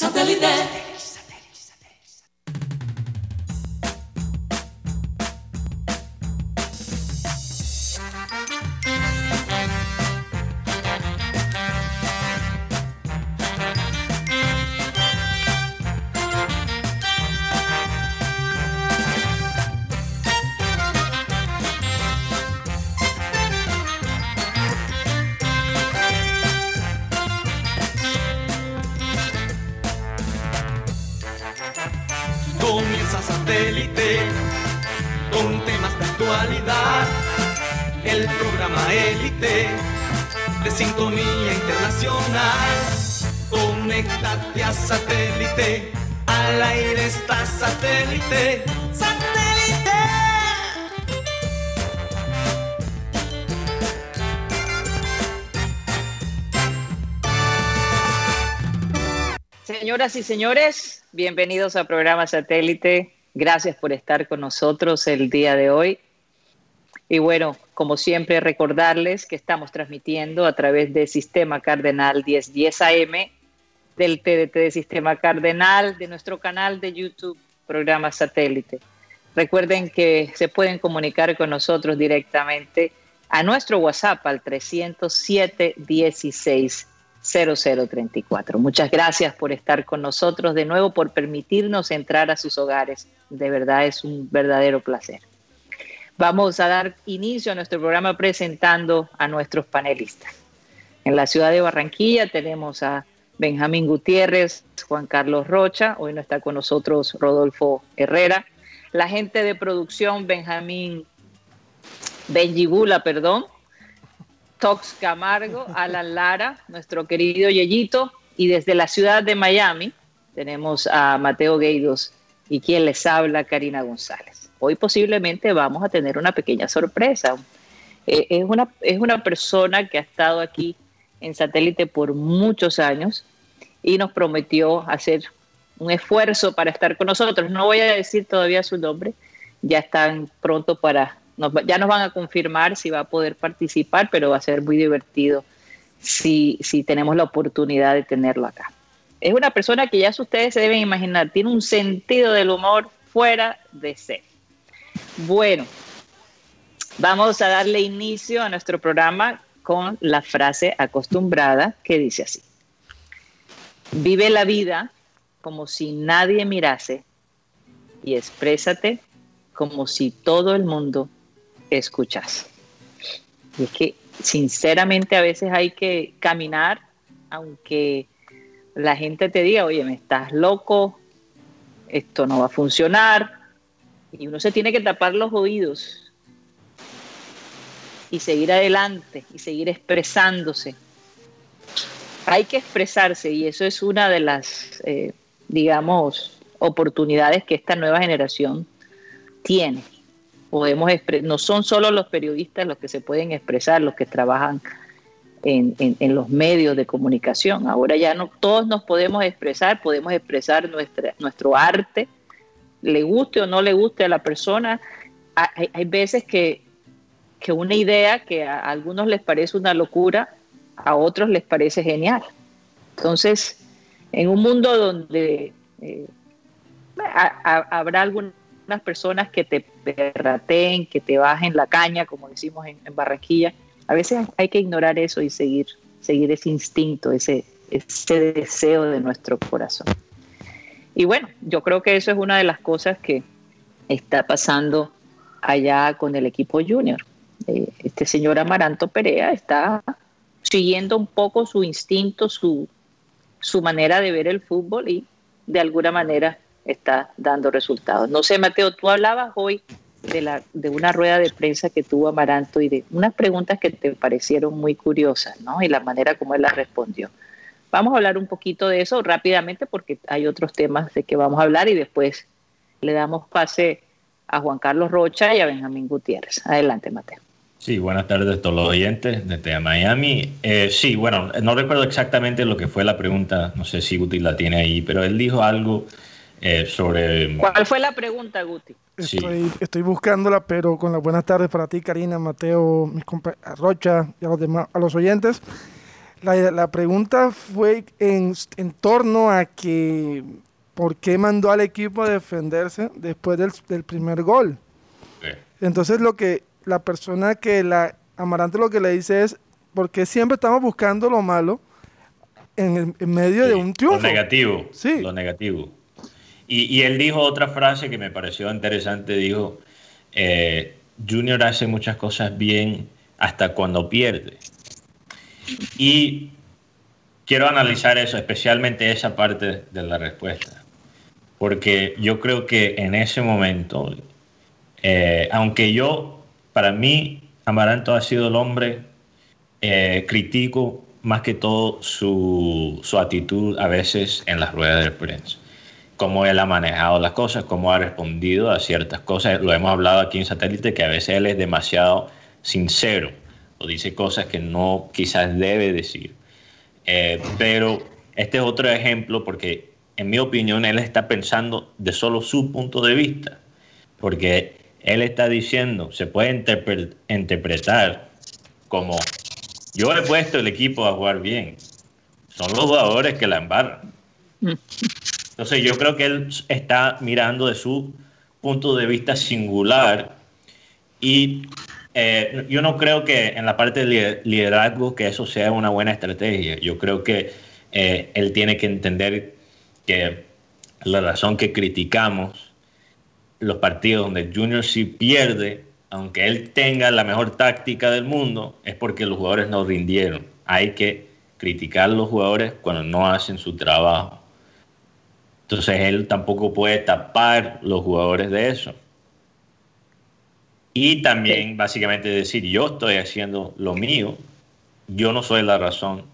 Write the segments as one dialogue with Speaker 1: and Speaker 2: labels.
Speaker 1: Satellite.
Speaker 2: Señoras y señores, bienvenidos a programa Satélite. Gracias por estar con nosotros el día de hoy. Y bueno, como siempre, recordarles que estamos transmitiendo a través del Sistema Cardenal 1010 AM, del TDT de Sistema Cardenal, de nuestro canal de YouTube, programa Satélite. Recuerden que se pueden comunicar con nosotros directamente a nuestro WhatsApp al 307 16 0034. Muchas gracias por estar con nosotros de nuevo, por permitirnos entrar a sus hogares. De verdad es un verdadero placer. Vamos a dar inicio a nuestro programa presentando a nuestros panelistas. En la ciudad de Barranquilla tenemos a Benjamín Gutiérrez, Juan Carlos Rocha, hoy no está con nosotros Rodolfo Herrera, la gente de producción Benjamín Benjibula, perdón, Tox Camargo, Alan Lara, nuestro querido Yeyito, y desde la ciudad de Miami tenemos a Mateo Gueidos y quien les habla, Karina González. Hoy posiblemente vamos a tener una pequeña sorpresa. Eh, es, una, es una persona que ha estado aquí en satélite por muchos años y nos prometió hacer un esfuerzo para estar con nosotros. No voy a decir todavía su nombre, ya están pronto para ya nos van a confirmar si va a poder participar, pero va a ser muy divertido si, si tenemos la oportunidad de tenerlo acá. Es una persona que ya ustedes se deben imaginar, tiene un sentido del humor fuera de ser. Bueno, vamos a darle inicio a nuestro programa con la frase acostumbrada que dice así. Vive la vida como si nadie mirase y exprésate como si todo el mundo escuchas. Y es que sinceramente a veces hay que caminar, aunque la gente te diga, oye, me estás loco, esto no va a funcionar, y uno se tiene que tapar los oídos y seguir adelante y seguir expresándose. Hay que expresarse y eso es una de las, eh, digamos, oportunidades que esta nueva generación tiene podemos no son solo los periodistas los que se pueden expresar, los que trabajan en, los medios de comunicación. Ahora ya no todos nos podemos expresar, podemos expresar nuestra, nuestro arte, le guste o no le guste a la persona. Hay, veces que, una idea que a algunos les parece una locura, a otros les parece genial. Entonces, en un mundo donde eh, habrá algún personas que te perrateen, que te bajen la caña, como decimos en, Barranquilla. A veces hay que ignorar eso y seguir, seguir ese instinto, ese, ese deseo de nuestro corazón. Y bueno, yo creo que eso es una de las cosas que está pasando allá con el equipo junior. Eh, este señor Amaranto Perea está siguiendo un poco su instinto, su, su manera de ver el fútbol y de alguna manera está dando resultados. No sé, Mateo, tú hablabas hoy de, la, de una rueda de prensa que tuvo Amaranto y de unas preguntas que te parecieron muy curiosas, ¿no? Y la manera como él las respondió. Vamos a hablar un poquito de eso rápidamente porque hay otros temas de que vamos a hablar y después le damos pase a Juan Carlos Rocha y a Benjamín Gutiérrez. Adelante, Mateo.
Speaker 3: Sí, buenas tardes a todos los oyentes desde Miami. Eh, sí, bueno, no recuerdo exactamente lo que fue la pregunta, no sé si Guti la tiene ahí, pero él dijo algo eh, sobre...
Speaker 2: ¿Cuál fue la pregunta, Guti?
Speaker 4: Estoy, estoy, buscándola, pero con las buenas tardes para ti, Karina, Mateo, mis Rocha y a los demás, a los oyentes. La, pregunta fue en, en, torno a que por qué mandó al equipo a defenderse después del, primer gol. Entonces lo que la persona que la Amarante lo que le dice es, porque siempre estamos buscando lo malo en, medio de un triunfo?
Speaker 3: Lo negativo. Sí. Lo negativo. Y, él dijo otra frase que me pareció interesante, dijo, eh, Junior hace muchas cosas bien hasta cuando pierde. Y quiero analizar eso, especialmente esa parte de la respuesta, porque yo creo que en ese momento, eh, aunque yo, para mí, Amaranto ha sido el hombre, eh, critico más que todo su, su, actitud a veces en las ruedas de prensa, cómo él ha manejado las cosas, cómo ha respondido a ciertas cosas, lo hemos hablado aquí en satélite, que a veces él es demasiado sincero o dice cosas que no quizás debe decir. Eh, pero este es otro ejemplo porque en mi opinión él está pensando de solo su punto de vista, porque él está diciendo, se puede interpretar como yo he puesto el equipo a jugar bien, son los jugadores que la embarran. Entonces yo creo que él está mirando de su punto de vista singular y eh, yo no creo que en la parte de liderazgo que eso sea una buena estrategia. Yo creo que eh, él tiene que entender que la razón que criticamos los partidos donde Junior sí pierde, aunque él tenga la mejor táctica del mundo, es porque los jugadores no rindieron. Hay que criticar a los jugadores cuando no hacen su trabajo. Entonces él tampoco puede tapar los jugadores de eso. Y también básicamente decir, yo estoy haciendo lo mío, yo no soy la razón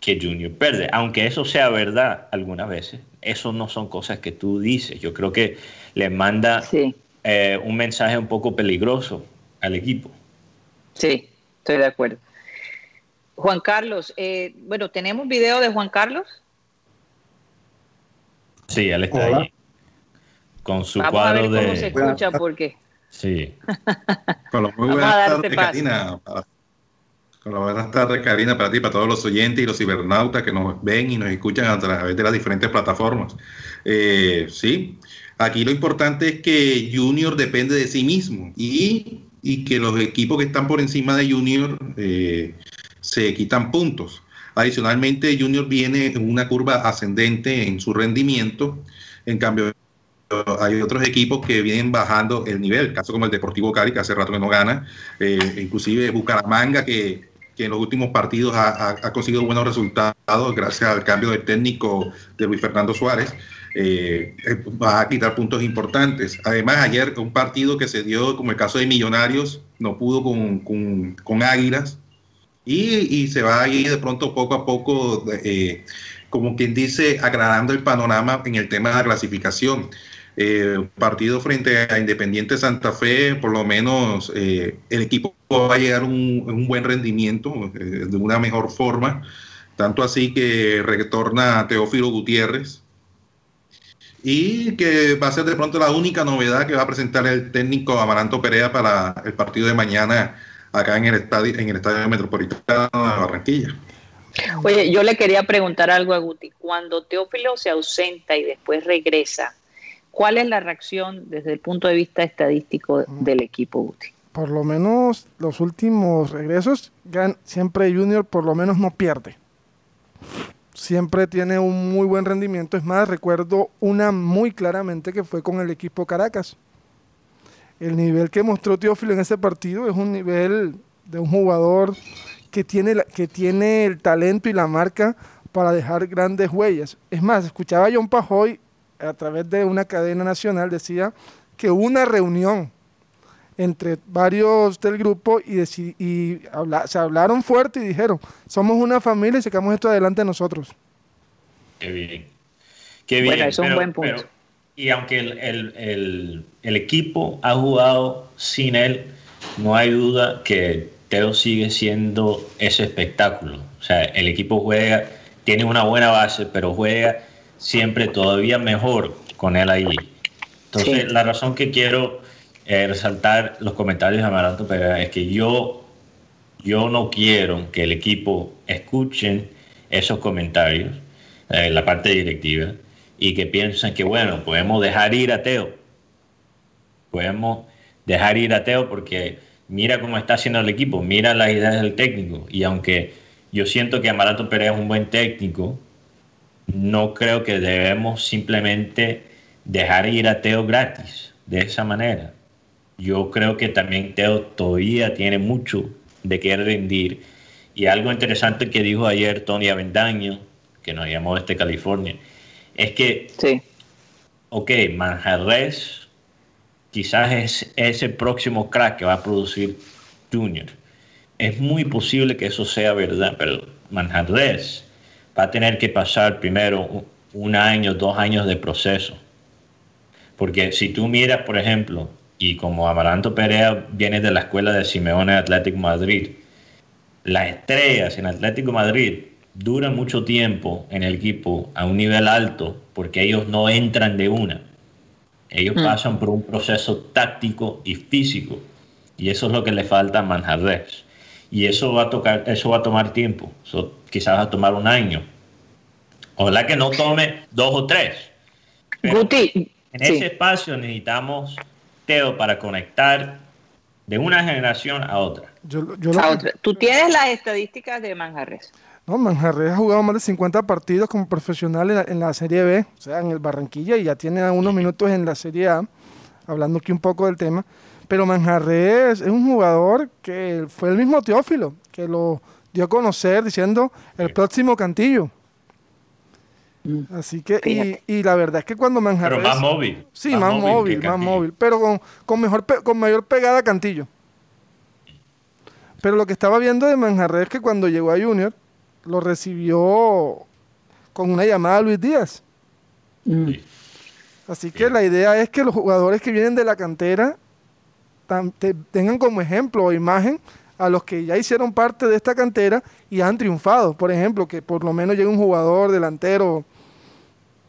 Speaker 3: que Junior pierde. Aunque eso sea verdad algunas veces, eso no son cosas que tú dices. Yo creo que le manda eh, un mensaje un poco peligroso al equipo.
Speaker 2: Sí, estoy de acuerdo. Juan Carlos, eh, bueno, ¿tenemos video de Juan Carlos?
Speaker 3: Sí, él está ahí. Con su cuadro
Speaker 2: cómo de. se escucha porque.
Speaker 3: Sí.
Speaker 1: Con lo muy buenas tardes, Karina. Con lo buenas tardes, Karina, para ti, para todos los oyentes y los cibernautas que nos ven y nos escuchan a través de las diferentes plataformas. Eh, sí, aquí lo importante es que Junior depende de sí mismo y, y que los equipos que están por encima de Junior eh, se quitan puntos. Adicionalmente, Junior viene en una curva ascendente en su rendimiento. En cambio, hay otros equipos que vienen bajando el nivel, caso como el Deportivo Cali, que hace rato que no gana, eh, inclusive Bucaramanga, que, que, en los últimos partidos ha, ha, conseguido buenos resultados gracias al cambio de técnico de Luis Fernando Suárez. Eh, eh, va a quitar puntos importantes. Además, ayer un partido que se dio, como el caso de Millonarios, no pudo con, con, con Águilas y, se va a ir de pronto poco a poco, eh, como quien dice, agradando el panorama en el tema de la clasificación. Eh, partido frente a Independiente Santa Fe, por lo menos eh, el equipo va a llegar a un, buen rendimiento, de una mejor forma, tanto así que retorna Teófilo Gutiérrez y que va a ser de pronto la única novedad que va a presentar el técnico Amaranto Perea para el partido de mañana acá en el estadio, en el estadio metropolitano de Barranquilla.
Speaker 2: Oye, yo le quería preguntar algo a Guti. Cuando Teófilo se ausenta y después regresa, ¿Cuál es la reacción desde el punto de vista estadístico del equipo Guti?
Speaker 4: Por lo menos los últimos regresos, siempre Junior por lo menos no pierde. Siempre tiene un muy buen rendimiento. Es más, recuerdo una muy claramente que fue con el equipo Caracas. El nivel que mostró Teófilo en ese partido es un nivel de un jugador que tiene, que tiene el talento y la marca para dejar grandes huellas. Es más, escuchaba a John Pajoy a través de una cadena nacional decía que hubo una reunión entre varios del grupo y, y se hablaron fuerte y dijeron, somos una familia y sacamos esto adelante nosotros.
Speaker 3: Qué bien. Qué bien. es un buen punto. Y aunque el, equipo ha jugado sin él, no hay duda que Teo sigue siendo ese espectáculo. O sea, el equipo juega, tiene una buena base, pero juega siempre todavía mejor con él ahí. Entonces, la razón que quiero eh, resaltar los comentarios de Amaranto Pereira es que yo, yo no quiero que el equipo escuchen esos comentarios, eh, la parte directiva, y que piensen que, bueno, podemos dejar ir a Teo. Podemos dejar ir a Teo porque mira cómo está haciendo el equipo, mira las ideas del técnico. Y aunque yo siento que Amaranto Pérez es un buen técnico, no creo que debemos simplemente dejar ir a Teo gratis de esa manera. Yo creo que también Teo todavía tiene mucho de qué rendir. Y algo interesante que dijo ayer Tony Avendaño, que nos llamó desde California, es que, sí. ok, Manjarres quizás es ese próximo crack que va a producir Junior. Es muy posible que eso sea verdad, pero Manjarres va a tener que pasar primero un año, dos años de proceso. Porque si tú miras, por ejemplo, y como Amaranto Perea viene de la escuela de Simeone Atlético Madrid, las estrellas en Atlético Madrid duran mucho tiempo en el equipo a un nivel alto porque ellos no entran de una. Ellos mm. pasan por un proceso táctico y físico. Y eso es lo que le falta a Manjarres. Y eso va a, tocar, eso va a tomar tiempo. Eso quizás va a tomar un año. Ojalá que no tome dos o tres. Guti, en ese espacio necesitamos Teo para conectar de una generación a otra.
Speaker 2: Tú tienes las estadísticas de Manjarres.
Speaker 4: No, Manjarres ha jugado más de 50 partidos como profesional en la, Serie B, o sea, en el Barranquilla, y ya tiene unos minutos en la Serie A, hablando aquí un poco del tema. Pero Manjarres es un jugador que fue el mismo Teófilo, que lo dio a conocer diciendo el próximo Cantillo. Mm. Así que, y, la verdad es que cuando Manjarres.
Speaker 3: Pero más móvil.
Speaker 4: Sí, más, móvil, más móvil. Pero con, con, mejor, con mayor pegada Cantillo. Pero lo que estaba viendo de Manjarres es que cuando llegó a Junior, lo recibió con una llamada a Luis Díaz. Mm. Así que la idea es que los jugadores que vienen de la cantera tengan como ejemplo o imagen a los que ya hicieron parte de esta cantera y han triunfado. Por ejemplo, que por lo menos llegue un jugador delantero,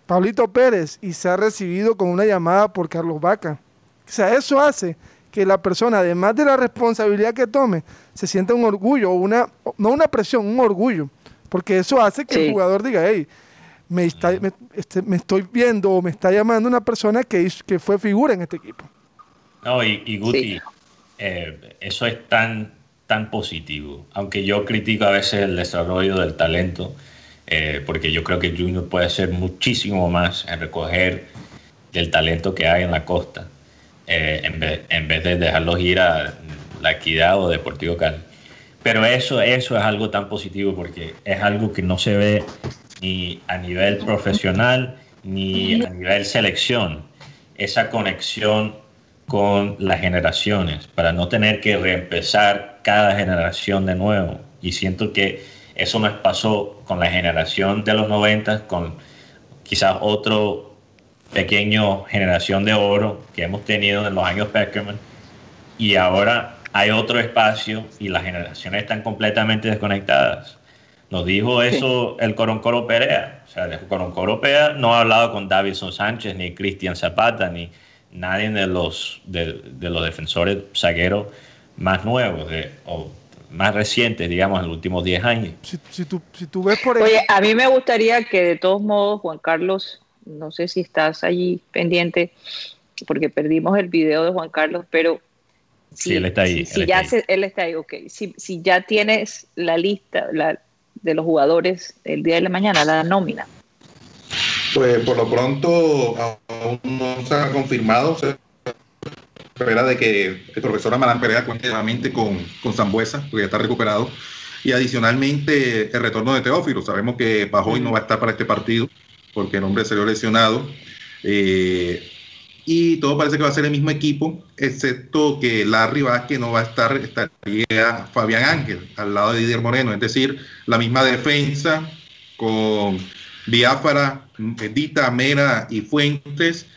Speaker 4: Pablito Pérez, y se ha recibido con una llamada por Carlos Vaca. O sea, eso hace que la persona, además de la responsabilidad que tome, se sienta un orgullo, una, no una presión, un orgullo porque eso hace que el jugador diga, hey, me, está, este, me, estoy viendo o me está llamando una persona que, que fue figura en este equipo.
Speaker 3: No, y, Guti, eh, eso es tan, tan positivo. Aunque yo critico a veces el desarrollo del talento, eh, porque yo creo que Junior puede hacer muchísimo más en recoger el talento que hay en la costa, eh, en, vez, en, vez, de dejarlos ir a la Equidad o Deportivo Cali. Pero eso, eso es algo tan positivo porque es algo que no se ve ni a nivel profesional ni a nivel selección. Esa conexión con las generaciones para no tener que reempezar cada generación de nuevo. Y siento que eso nos pasó con la generación de los 90, con quizás otro pequeño generación de oro que hemos tenido en los años Peckerman. Y ahora hay otro espacio y las generaciones están completamente desconectadas. Nos dijo eso el Coroncoro Perea. O sea, el Coroncoro Perea no ha hablado con Davidson Sánchez, ni Cristian Zapata, ni nadie de los, de, los defensores zagueros más nuevos o más recientes, digamos, en los últimos 10 años.
Speaker 4: Si, tú, si tú ves por
Speaker 2: Oye, a mí me gustaría que de todos modos, Juan Carlos, no sé si estás allí pendiente, porque perdimos el video de Juan Carlos, pero
Speaker 3: Sí, él está ahí.
Speaker 2: Si, ya él está ahí, ok. Si, si ya tienes la lista la, de los jugadores el día de la mañana, la nómina.
Speaker 1: Pues por lo pronto aún no se ha confirmado. Se espera de que el profesor Amarán Perea cuente nuevamente con, con Zambuesa, porque ya está recuperado. Y adicionalmente el retorno de Teófilo. Sabemos que Pajoy no va a estar para este partido porque el hombre salió lesionado. Eh, y todo parece que va a ser el mismo equipo, excepto que Larry Vázquez no va a estar, estaría Fabián Ángel al lado de Didier Moreno, es decir, la misma defensa con Biafara, Edita, Mera y Fuentes.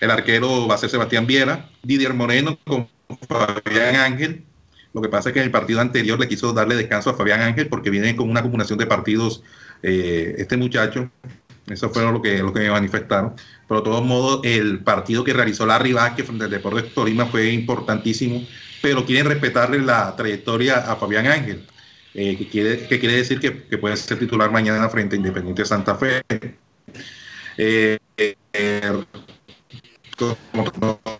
Speaker 1: El arquero va a ser Sebastián Viera, Didier Moreno con Fabián Ángel. Lo que pasa es que en el partido anterior le quiso darle descanso a Fabián Ángel porque viene con una acumulación de partidos eh, este muchacho eso fue lo que, lo que me manifestaron. Pero de todos modos, el partido que realizó Larry Vázquez frente al Deportes Tolima fue importantísimo pero quieren respetarle la trayectoria a Fabián Ángel, eh, que, quiere, que quiere decir que, puede ser titular mañana frente a Independiente Santa Fe. Eh,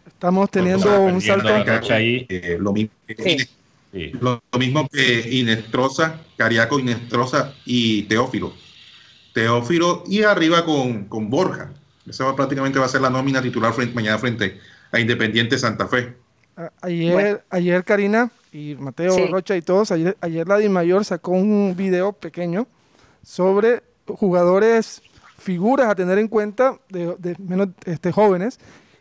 Speaker 4: Estamos teniendo un salto.
Speaker 1: Ahí. lo, mismo, lo, mismo que Inestrosa, Cariaco, Inestrosa y Teófilo. Teófilo y arriba con, con Borja. Esa va, prácticamente va a ser la nómina titular frente, mañana frente a Independiente Santa Fe.
Speaker 4: Ayer, ayer Karina y Mateo Rocha y todos, ayer, ayer la Mayor sacó un video pequeño sobre jugadores, figuras a tener en cuenta de, menos este, jóvenes.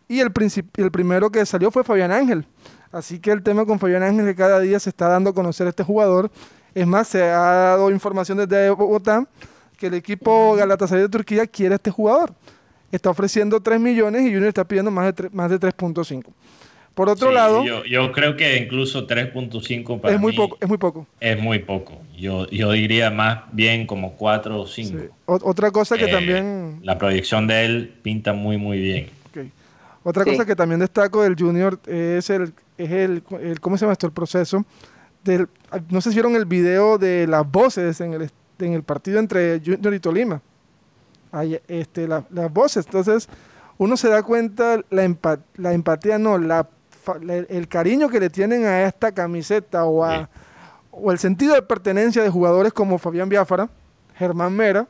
Speaker 4: Y el, el primero que salió fue Fabián Ángel. Así que el tema con Fabián Ángel que cada día se está dando a conocer a este jugador. Es más, se ha dado información desde Bogotá que el equipo Galatasaray de Turquía quiere a este jugador. Está ofreciendo 3 millones y Junior está pidiendo más de, más de 3.5. Por otro lado...
Speaker 3: Yo, creo que incluso 3.5
Speaker 4: para es muy poco, es muy poco.
Speaker 3: Es muy poco. Yo, yo diría más bien como 4 o 5.
Speaker 4: Otra cosa que eh, también...
Speaker 3: La proyección de él pinta muy, muy bien.
Speaker 4: Otra cosa que también destaco del Junior es el, es el, ¿cómo se llama esto? El proceso del, no sé si vieron el video de las voces en el, en el partido entre Junior y Tolima. Hay, este, las voces. Entonces, uno se da cuenta la, la empatía, no, la, el cariño que le tienen a esta camiseta o, a, o el sentido de pertenencia de jugadores como Fabián Biafara, Germán Mera,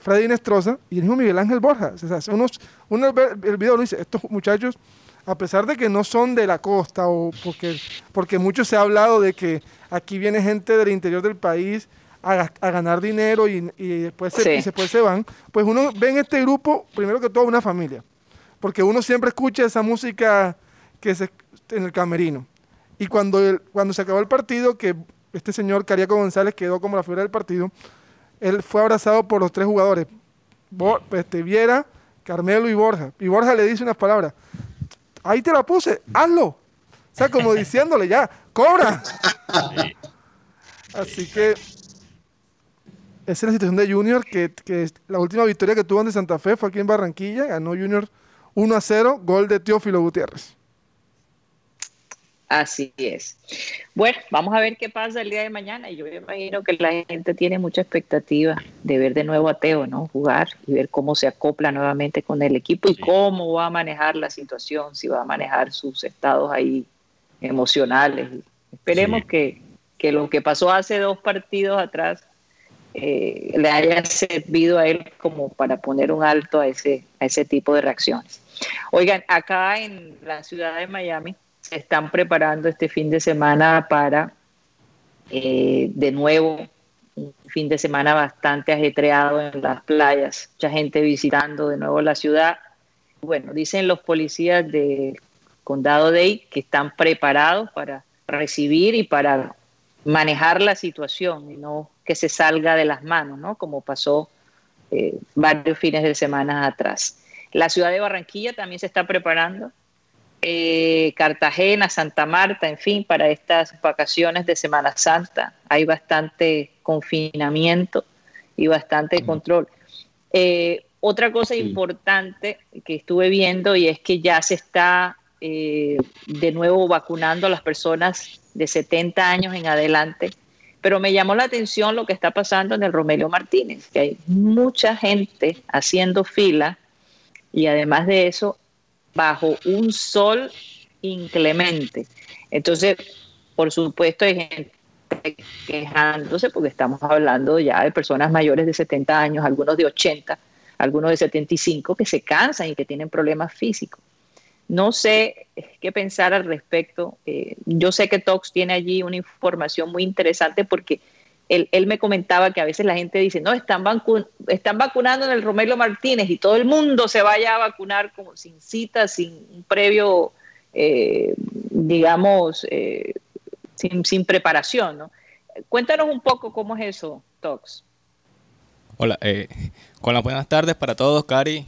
Speaker 4: Freddy Nestroza y el mismo Miguel Ángel Borja. O sea, unos, uno el video lo dice, estos muchachos, a pesar de que no son de la costa o porque, porque mucho se ha hablado de que aquí viene gente del interior del país a, ganar dinero y, después, se, y después se van, pues uno ve en este grupo, primero que todo, una familia. Porque uno siempre escucha esa música que se, en el camerino. Y cuando, cuando se acabó el partido, que este señor Cariaco González quedó como la figura del partido, él fue abrazado por los tres jugadores, este, Viera, Carmelo y Borja. Y Borja le dice unas palabras, ahí te la puse, hazlo. O sea, como diciéndole ya, cobra. Así que esa es la situación de Junior, que, la última victoria que tuvo ante Santa Fe fue aquí en Barranquilla, ganó Junior 1 a 0, gol de Teófilo Gutiérrez.
Speaker 2: Así es. Bueno, vamos a ver qué pasa el día de mañana. Y yo me imagino que la gente tiene mucha expectativa de ver de nuevo a Teo, ¿no? Jugar y ver cómo se acopla nuevamente con el equipo y cómo va a manejar la situación, si va a manejar sus estados ahí emocionales. Esperemos que, que lo que pasó hace dos partidos atrás eh, le haya servido a él como para poner un alto a ese, a ese tipo de reacciones. Oigan, acá en la ciudad de Miami se están preparando este fin de semana para, eh, de nuevo, un fin de semana bastante ajetreado en las playas, mucha gente visitando de nuevo la ciudad. Bueno, dicen los policías del condado de que están preparados para recibir y para manejar la situación y no que se salga de las manos, ¿no? Como pasó eh, varios fines de semana atrás. La ciudad de Barranquilla también se está preparando. Eh, Cartagena, Santa Marta, en fin, para estas vacaciones de Semana Santa. Hay bastante confinamiento y bastante control. Eh, otra cosa importante que estuve viendo y es que ya se está de nuevo vacunando a las personas de 70 años en adelante. Pero me llamó la atención lo que está pasando en el Romelio Martínez, que hay mucha gente haciendo fila y además de eso, bajo un sol inclemente. Entonces, por supuesto, hay gente quejándose porque estamos hablando ya de personas mayores de 70 años, algunos de 80, algunos de 75, que se cansan y que tienen problemas físicos. No sé qué pensar al respecto. Eh, yo sé que Tox tiene allí una información muy interesante porque él, me comentaba que a veces la gente dice, no, están, están vacunando en el Romero Martínez y todo el mundo se vaya a vacunar como sin cita, sin un previo, eh, digamos, eh, sin, preparación. ¿no? Cuéntanos un poco cómo es eso, Tox.
Speaker 5: Hola, las buenas tardes para todos, Cari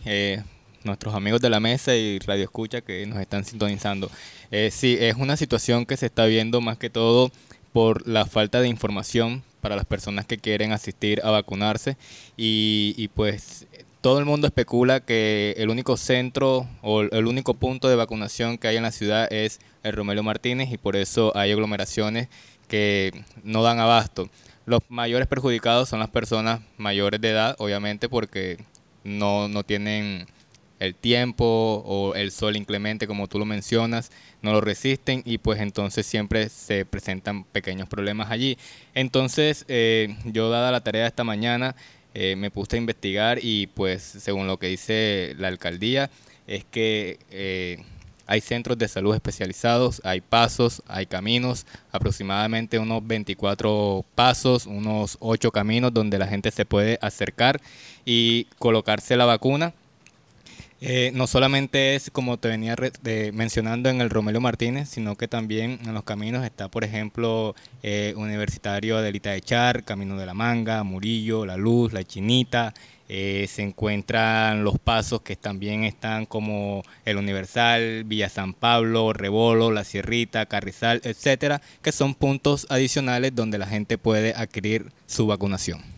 Speaker 5: nuestros amigos de la mesa y Radio Escucha que nos están sintonizando. Eh, sí, es una situación que se está viendo más que todo por la falta de información para las personas que quieren asistir a vacunarse y, pues todo el mundo especula que el único centro o el único punto de vacunación que hay en la ciudad es el Romelio Martínez y por eso hay aglomeraciones que no dan abasto. Los mayores perjudicados son las personas mayores de edad, obviamente, porque no, no tienen el tiempo o el sol inclemente, como tú lo mencionas, no lo resisten y pues entonces siempre se presentan pequeños problemas allí. Entonces, eh, yo dada la tarea esta mañana, eh, me puse a investigar y pues según lo que dice la alcaldía, es que eh, hay centros de salud especializados, hay pasos, hay caminos, aproximadamente unos 24 pasos, unos 8 caminos donde la gente se puede acercar y colocarse la vacuna eh, no solamente es como te venía mencionando en el Romelio Martínez, sino que también en los caminos está, por ejemplo, eh, Universitario Adelita de Char, Camino de la Manga, Murillo, La Luz, La Chinita. Eh, se encuentran los pasos que también están como el Universal, Villa San Pablo, Rebolo, La Sierrita, Carrizal, etcétera, que son puntos adicionales donde la gente puede adquirir su vacunación.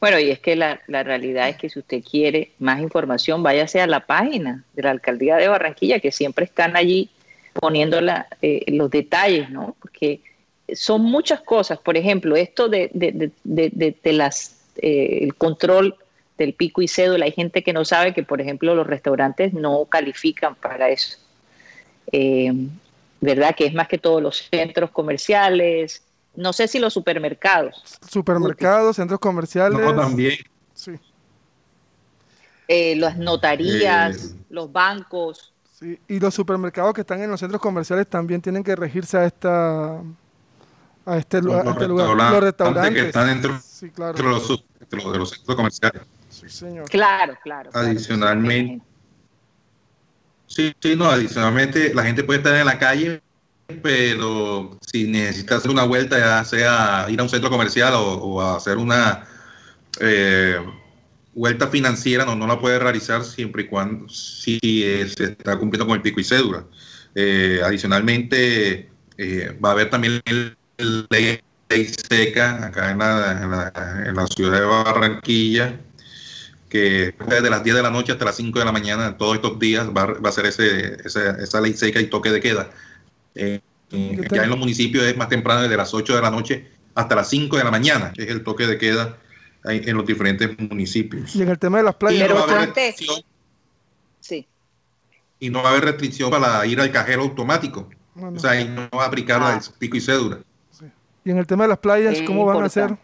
Speaker 2: Bueno, y es que la, realidad es que si usted quiere más información, váyase a la página de la Alcaldía de Barranquilla, que siempre están allí poniendo eh, los detalles, ¿no? Porque son muchas cosas. Por ejemplo, esto de, las eh, el control del pico y cédula. Hay gente que no sabe que, por ejemplo, los restaurantes no califican para eso. Eh, ¿Verdad? Que es más que todos los centros comerciales, no sé si los supermercados.
Speaker 4: Supermercados, centros comerciales. No,
Speaker 1: también.
Speaker 4: Sí.
Speaker 2: Eh, las notarías, eh, los bancos.
Speaker 4: Sí, y los supermercados que están en los centros comerciales también tienen que regirse a esta a este, lugar. Los,
Speaker 1: restaurantes que están dentro, sí, claro. de, los, centros comerciales.
Speaker 4: Sí, señor.
Speaker 2: Claro, claro.
Speaker 1: Adicionalmente. Sí, sí, no, adicionalmente la gente puede estar en la calle pero si necesitas hacer una vuelta, ya sea ir a un centro comercial o, hacer una eh, vuelta financiera, no, no la puede realizar siempre y cuando si se está cumpliendo con el pico y cédula. Eh, adicionalmente, eh, va a haber también ley, seca acá en la, ciudad de Barranquilla, que desde las 10 de la noche hasta las 5 de la mañana, todos estos días, va, a ser ese, esa ley seca y toque de queda eh, ya en los municipios es más temprano, desde las 8 de la noche hasta las 5 de la mañana, que es el toque de queda en los diferentes municipios.
Speaker 4: Y en el tema de las playas.
Speaker 2: no va a haber sí.
Speaker 1: Y no va a haber restricción para ir al cajero automático. O sea, ahí no va a aplicar ah. el pico y cédula.
Speaker 4: Y en el tema de las playas, ¿cómo van a ser?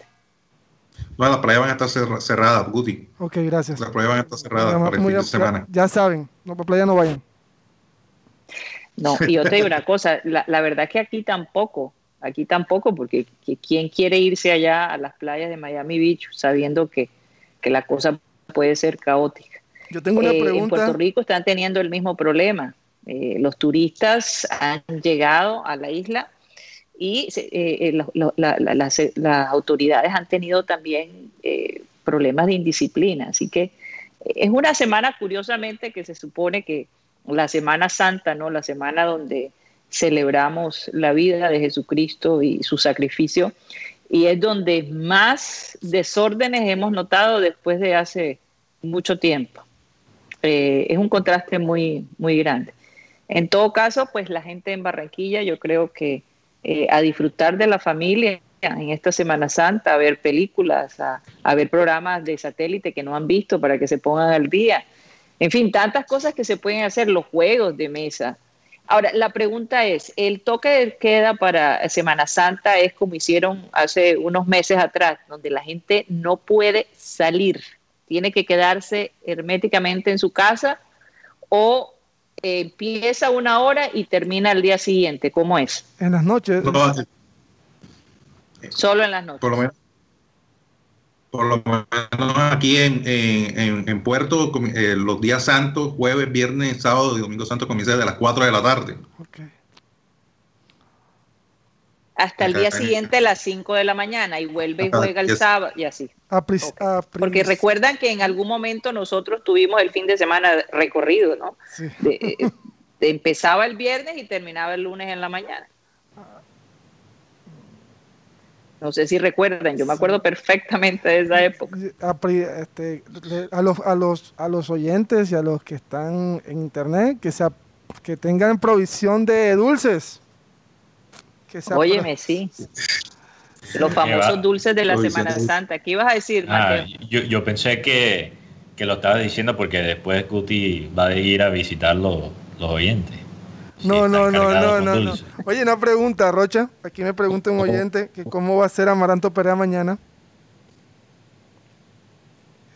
Speaker 1: No, las playas van a estar cerradas, Guti.
Speaker 4: Ok, gracias.
Speaker 1: Las playas van a estar cerradas para el fin de semana.
Speaker 4: Ya, saben, no, para playa no vayan.
Speaker 2: No, y otra una cosa, la, la verdad que aquí tampoco, aquí tampoco, porque ¿quién quiere irse allá a las playas de Miami Beach sabiendo que, la cosa puede ser caótica?
Speaker 4: Yo tengo una pregunta. Eh,
Speaker 2: en Puerto Rico están teniendo el mismo problema. Eh, los turistas han llegado a la isla y eh, las, autoridades han tenido también problemas de indisciplina. Así que es una semana, curiosamente, que se supone que la Semana Santa, ¿no? La semana donde celebramos la vida de Jesucristo y su sacrificio. Y es donde más desórdenes hemos notado después de hace mucho tiempo. Eh, es un contraste muy, muy grande. En todo caso, pues la gente en Barranquilla, yo creo que eh, a disfrutar de la familia en esta Semana Santa, a ver películas, a, a ver programas de satélite que no han visto para que se pongan al día en fin, tantas cosas que se pueden hacer, los juegos de mesa. Ahora, la pregunta es, ¿el toque de queda para Semana Santa es como hicieron hace unos meses atrás, donde la gente no puede salir, tiene que quedarse herméticamente en su casa o empieza una hora y termina el día siguiente? ¿Cómo es?
Speaker 4: En las noches.
Speaker 2: Solo en las noches.
Speaker 1: Por lo menos por lo menos aquí en, en, Puerto, eh, los días santos, jueves, viernes, sábado y domingo santo comienza desde las 4 de la tarde.
Speaker 2: Hasta el día siguiente a las 5 de la mañana y vuelve y juega el sábado y así. Porque recuerdan que en algún momento nosotros tuvimos el fin de semana recorrido, ¿no? Eh, empezaba el viernes y terminaba el lunes en la mañana. No sé si recuerdan, yo me acuerdo perfectamente de esa época.
Speaker 4: Este, a, los, a, los, a los oyentes y a los que están en internet, que, sea, que tengan provisión de dulces.
Speaker 2: Que Óyeme, sí. Los famosos dulces de la Semana Santa. ¿Qué ibas a decir, ah,
Speaker 3: yo, yo, pensé que, que, lo estaba diciendo porque después Guti va a ir a visitar los, los oyentes.
Speaker 4: No, no, no, no, no, no. Oye, una pregunta, Rocha. Aquí me pregunta un oyente que cómo va a ser Amaranto Perea mañana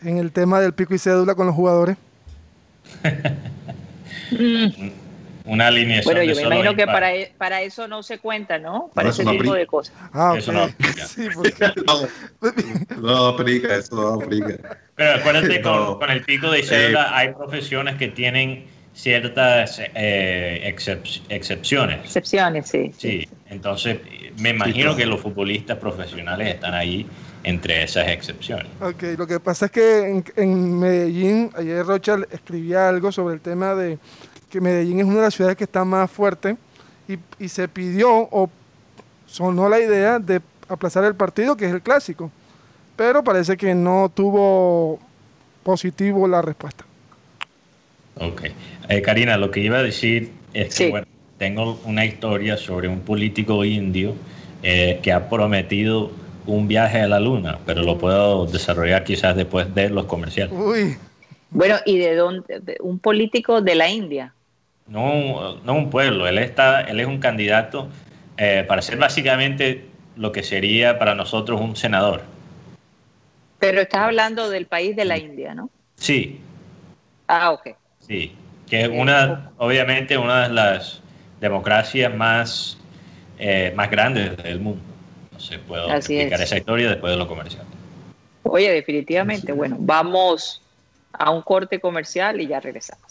Speaker 4: en el tema del pico y cédula con los jugadores.
Speaker 3: Una alineación.
Speaker 2: Bueno, yo me imagino que para, e, para, eso no se cuenta, ¿no? Para ese tipo de cosas.
Speaker 3: Ah, eso no sí, porque...
Speaker 1: no, aplica, eso no aplica.
Speaker 3: Pero acuérdate, con, con, el pico de cédula hay profesiones que tienen ciertas eh, excepciones.
Speaker 2: Excepciones, sí.
Speaker 3: Sí, entonces me imagino que los futbolistas profesionales están ahí entre esas excepciones.
Speaker 4: Ok, lo que pasa es que en, Medellín, ayer Rocha escribía algo sobre el tema de que Medellín es una de las ciudades que está más fuerte y, y se pidió o sonó la idea de aplazar el partido, que es el clásico, pero parece que no tuvo positivo la respuesta.
Speaker 3: Ok. Eh, Karina, lo que iba a decir es que bueno, tengo una historia sobre un político indio eh, que ha prometido un viaje a la luna, pero lo puedo desarrollar quizás después de los comerciales.
Speaker 2: Uy. Bueno, ¿y de dónde? ¿Un político de la India?
Speaker 3: No, no un pueblo, él, está, él es un candidato eh, para ser básicamente lo que sería para nosotros un senador.
Speaker 2: Pero estás hablando del país de la India, ¿no?
Speaker 3: Sí.
Speaker 2: Ah, ok.
Speaker 3: Sí, que es una, obviamente, una de las democracias más, eh, más grandes del mundo. No sé, puedo explicar esa historia después de lo comercial.
Speaker 2: Oye, definitivamente, bueno, vamos a un corte comercial y ya regresamos.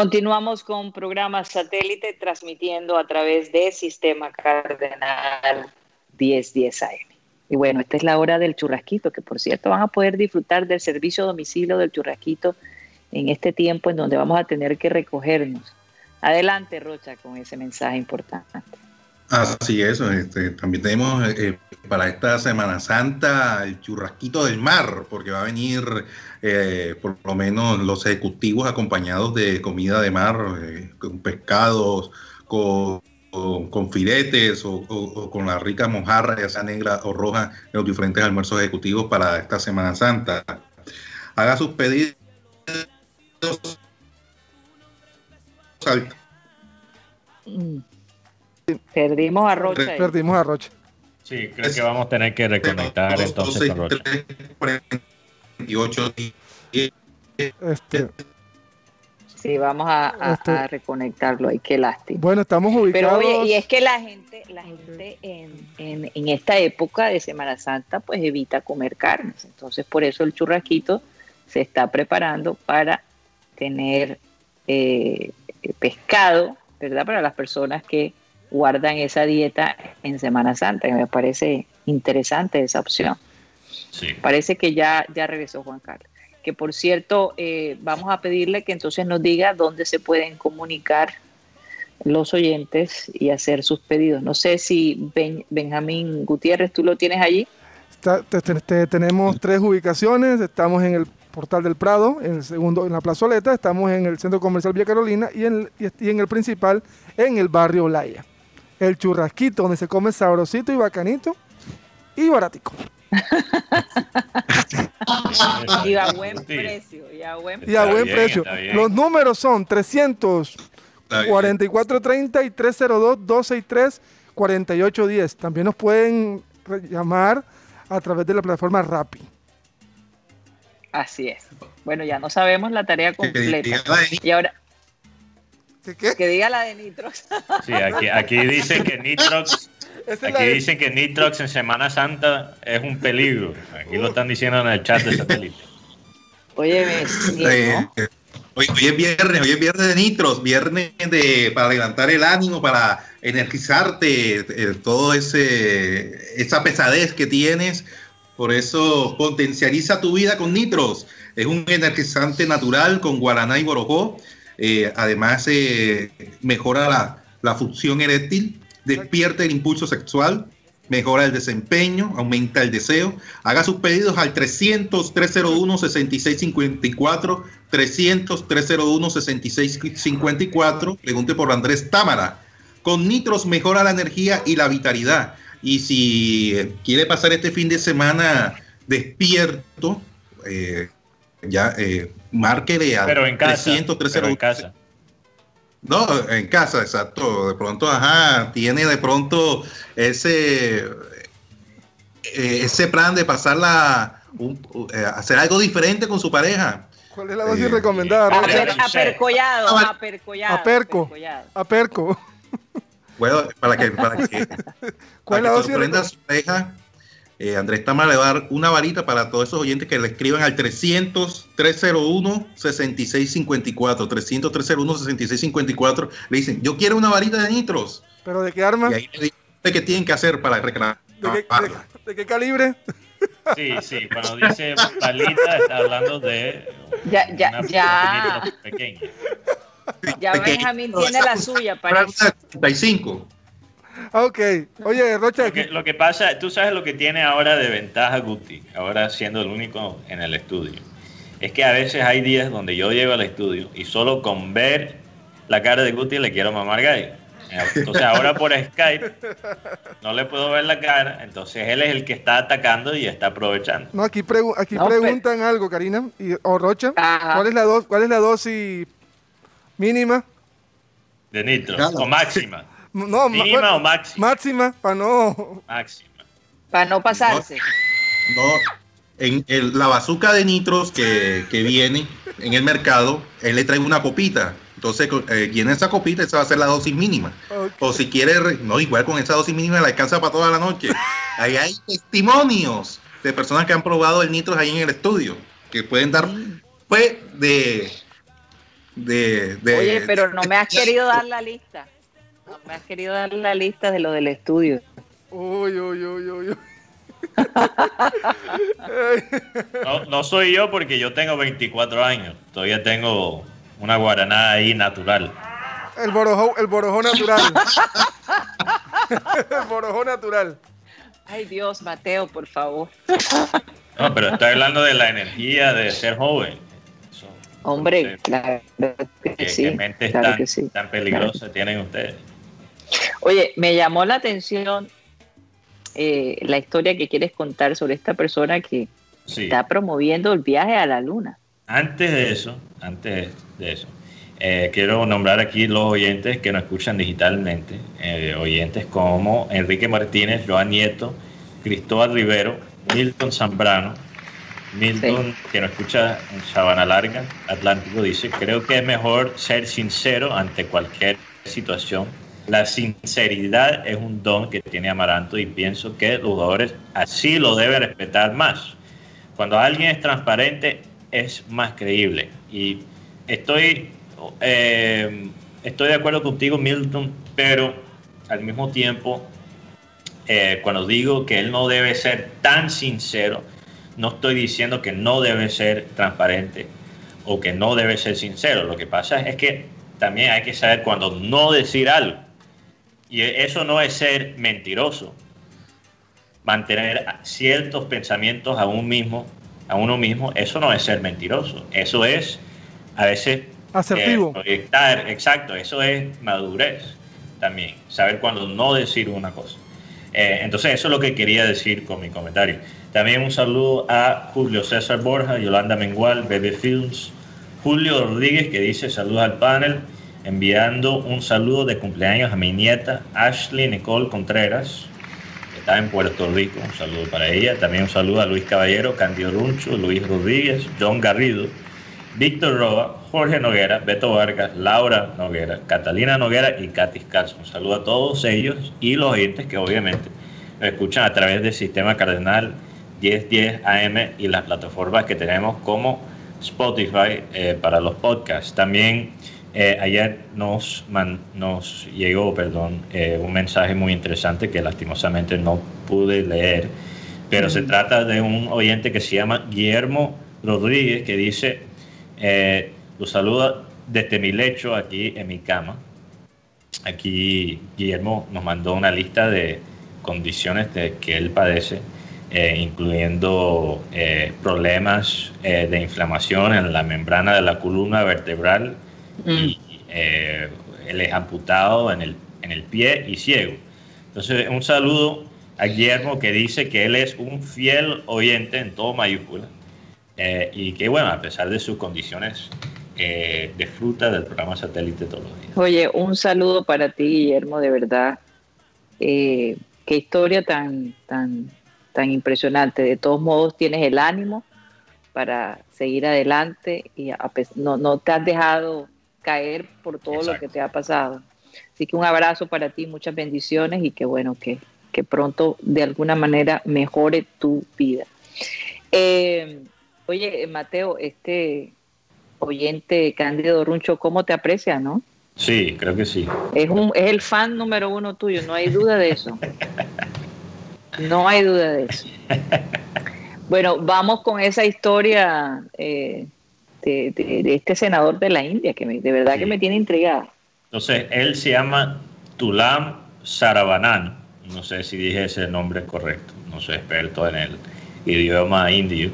Speaker 2: Continuamos con programa satélite transmitiendo a través de Sistema Cardenal 1010 AM. Y bueno, esta es la hora del churrasquito, que por cierto van a poder disfrutar del servicio domicilio del churrasquito en este tiempo en donde vamos a tener que recogernos. Adelante, Rocha, con ese mensaje importante.
Speaker 1: Así es, este, también tenemos eh, para esta Semana Santa el churrasquito del mar, porque va a venir eh, por lo menos los ejecutivos acompañados de comida de mar, eh, con pescados, con, filetes o, con la rica mojarra, ya sea negra o roja, en los diferentes almuerzos ejecutivos para esta Semana Santa. Haga sus pedidos
Speaker 2: mm. Perdimos a Rocha.
Speaker 4: Perdimos a Rocha.
Speaker 3: Sí, creo que vamos a tener que reconectar entonces a Rocha.
Speaker 2: Este. Sí, vamos a, este. reconectarlo ahí, qué lástima.
Speaker 4: Bueno, estamos ubicados.
Speaker 2: Pero oye, y es que la gente, la gente en, en, en, esta época de Semana Santa, pues evita comer carnes. Entonces, por eso el churrasquito se está preparando para tener eh, pescado, ¿verdad? Para las personas que guardan esa dieta en Semana Santa, y me parece interesante esa opción. Sí. Parece que ya, ya regresó Juan Carlos. Que por cierto, eh, vamos a pedirle que entonces nos diga dónde se pueden comunicar los oyentes y hacer sus pedidos. No sé si Benjamín Gutiérrez, tú lo tienes allí.
Speaker 4: tenemos tres ubicaciones. Estamos en el Portal del Prado, en el segundo en la plazoleta, estamos en el Centro Comercial Villa Carolina y en, y en el principal en el barrio Laya el churrasquito, donde se come sabrosito y bacanito y baratico.
Speaker 2: y a buen precio. Y a buen,
Speaker 4: precio. Los números son 34430 y 302 263 4810. También nos pueden llamar a través de la plataforma Rappi.
Speaker 2: Así es. Bueno, ya no sabemos la tarea completa. Y ahora, que diga la de Nitrox.
Speaker 3: Sí, aquí, aquí dice que Nitrox Aquí dicen que Nitrox en Semana Santa es un peligro. Aquí lo están diciendo en el chat de satélite.
Speaker 2: Oye, ¿no?
Speaker 1: Hoy, es viernes, hoy es viernes de nitros, viernes de, para levantar el ánimo, para energizarte, eh, todo ese esa pesadez que tienes. Por eso potencializa tu vida con nitros. Es un energizante natural con guaraná y borojó. Eh, además, eh, mejora la, función eréctil, despierta el impulso sexual, mejora el desempeño, aumenta el deseo. Haga sus pedidos al 300-301-6654, 300-301-6654. Pregunte por Andrés Támara. Con Nitros mejora la energía y la vitalidad. Y si quiere pasar este fin de semana despierto, eh, ya eh, márquele a
Speaker 3: Pero en casa, 300 301 en casa.
Speaker 1: No, en casa, exacto. De pronto, ajá, tiene de pronto ese, eh, ese plan de pasarla, eh, hacer algo diferente con su pareja.
Speaker 4: ¿Cuál es la dosis eh, recomendada?
Speaker 2: apercollado, apercollado.
Speaker 4: Aperco. Aperco.
Speaker 1: Bueno, para que, para que, ¿Cuál para que sorprenda a su pareja, eh, Andrés Tamara le va a dar una varita para todos esos oyentes que le escriban al 300-301-6654. 300-301-6654. Le dicen, yo quiero una varita de nitros.
Speaker 4: ¿Pero de qué arma?
Speaker 1: Y ahí le dicen qué tienen que hacer para reclamar.
Speaker 4: ¿De, de, qué calibre?
Speaker 3: Sí, sí, cuando dice balita está hablando de
Speaker 2: ya, ya, ya. pequeña. Ya Benjamín tiene la suya para
Speaker 1: 35.
Speaker 4: Ok, oye, Rocha.
Speaker 3: Lo que, lo que, pasa, tú sabes lo que tiene ahora de ventaja Guti, ahora siendo el único en el estudio. Es que a veces hay días donde yo llego al estudio y solo con ver la cara de Guti le quiero mamar gallo. Entonces ahora por Skype no le puedo ver la cara, entonces él es el que está atacando y está aprovechando.
Speaker 4: No, aquí, aquí preguntan algo, Karina y, o Rocha. ¿Cuál es, la ¿Cuál es la dosis mínima?
Speaker 3: De nitro, o máxima.
Speaker 4: No,
Speaker 3: ¿Mínima o máxima?
Speaker 4: Máxima, para no.
Speaker 3: Máxima.
Speaker 2: Para no pasarse.
Speaker 1: No, en la bazuca de nitros que, viene en el mercado, él le trae una copita. Entonces, eh, en esa copita, esa va a ser la dosis mínima. O si quiere, no, igual con esa dosis mínima la alcanza para toda la noche. Ahí hay testimonios de personas que han probado el nitros ahí en el estudio, que pueden dar pues de, de, de
Speaker 2: Oye, pero no me has querido dar la lista me has querido dar la lista de lo del estudio.
Speaker 4: Uy, uy, uy, uy.
Speaker 3: No, no, soy yo porque yo tengo 24 años. Todavía tengo una guaraná ahí natural.
Speaker 4: El borojó, el borojó natural. el borojó natural.
Speaker 2: Ay Dios, Mateo, por favor.
Speaker 3: No, pero estoy hablando de la energía de ser joven.
Speaker 2: Hombre, claro
Speaker 3: que, sí. ¿Qué mente tan, tan peligrosa tienen ustedes?
Speaker 2: Oye, me llamó la atención eh, la historia que quieres contar sobre esta persona que está promoviendo el viaje a la luna.
Speaker 3: Antes de eso, antes de eso, eh, quiero nombrar aquí los oyentes que nos escuchan digitalmente, eh, oyentes como Enrique Martínez, Joan Nieto, Cristóbal Rivero, Milton Zambrano, Milton, que nos escucha en Sabana Larga, Atlántico, dice, creo que es mejor ser sincero ante cualquier situación la sinceridad es un don que tiene Amaranto y pienso que los jugadores así lo deben respetar más. Cuando alguien es transparente es más creíble. Y estoy, eh, estoy de acuerdo contigo, Milton, pero al mismo tiempo, eh, cuando digo que él no debe ser tan sincero, no estoy diciendo que no debe ser transparente o que no debe ser sincero. Lo que pasa es que también hay que saber cuando no decir algo. Y eso no es ser mentiroso. Mantener ciertos pensamientos a uno mismo, a uno mismo, eso no es ser mentiroso. Eso es a veces
Speaker 4: asertivo.
Speaker 3: proyectar, exacto, eso es madurez también, saber cuándo no decir una cosa. Eh, entonces eso es lo que quería decir con mi comentario. También un saludo a Julio César Borja, Yolanda Mengual, Bebe Films, Julio Rodríguez que dice saludos al panel enviando un saludo de cumpleaños a mi nieta Ashley Nicole Contreras, que está en Puerto Rico. Un saludo para ella. También un saludo a Luis Caballero, Candido Runcho, Luis Rodríguez, John Garrido Víctor Roa, Jorge Noguera, Beto Vargas, Laura Noguera, Catalina Noguera y Katy Carson. Un saludo a todos ellos y los oyentes que obviamente nos escuchan a través del sistema Cardenal 1010 AM y las plataformas que tenemos como Spotify eh, para los podcasts. También eh, ayer nos, nos llegó perdón, eh, un mensaje muy interesante que lastimosamente no pude leer, pero se trata de un oyente que se llama Guillermo Rodríguez que dice, los saluda desde mi lecho aquí en mi cama. Aquí Guillermo nos mandó una lista de condiciones de que él padece eh, incluyendo eh, problemas eh, de inflamación en la membrana de la columna vertebral y mm. él es amputado en el, en el pie y ciego. Entonces, un saludo a Guillermo que dice que él es un fiel oyente en todo mayúscula y que, bueno, a pesar de sus condiciones, disfruta del programa satélite todos los días.
Speaker 2: Oye, un saludo para ti, Guillermo, de verdad. qué historia tan, tan tan impresionante. De todos modos, tienes el ánimo para seguir adelante y no, no te has dejado caer por todo lo que te ha pasado. Así que un abrazo para ti, muchas bendiciones y que bueno, que, que pronto de alguna manera mejore tu vida. Eh, oye, Mateo, este oyente Cándido Runcho, ¿cómo te aprecia, no?
Speaker 3: Sí, creo que sí.
Speaker 2: Es, un, es el fan número uno tuyo, no hay duda de eso. No hay duda de eso. Bueno, vamos con esa historia eh, de, este senador de la India, que de verdad que me tiene intrigada.
Speaker 3: Entonces, él se llama Tulam Saravanan. No sé si dije ese nombre correcto, no soy experto en el idioma indio,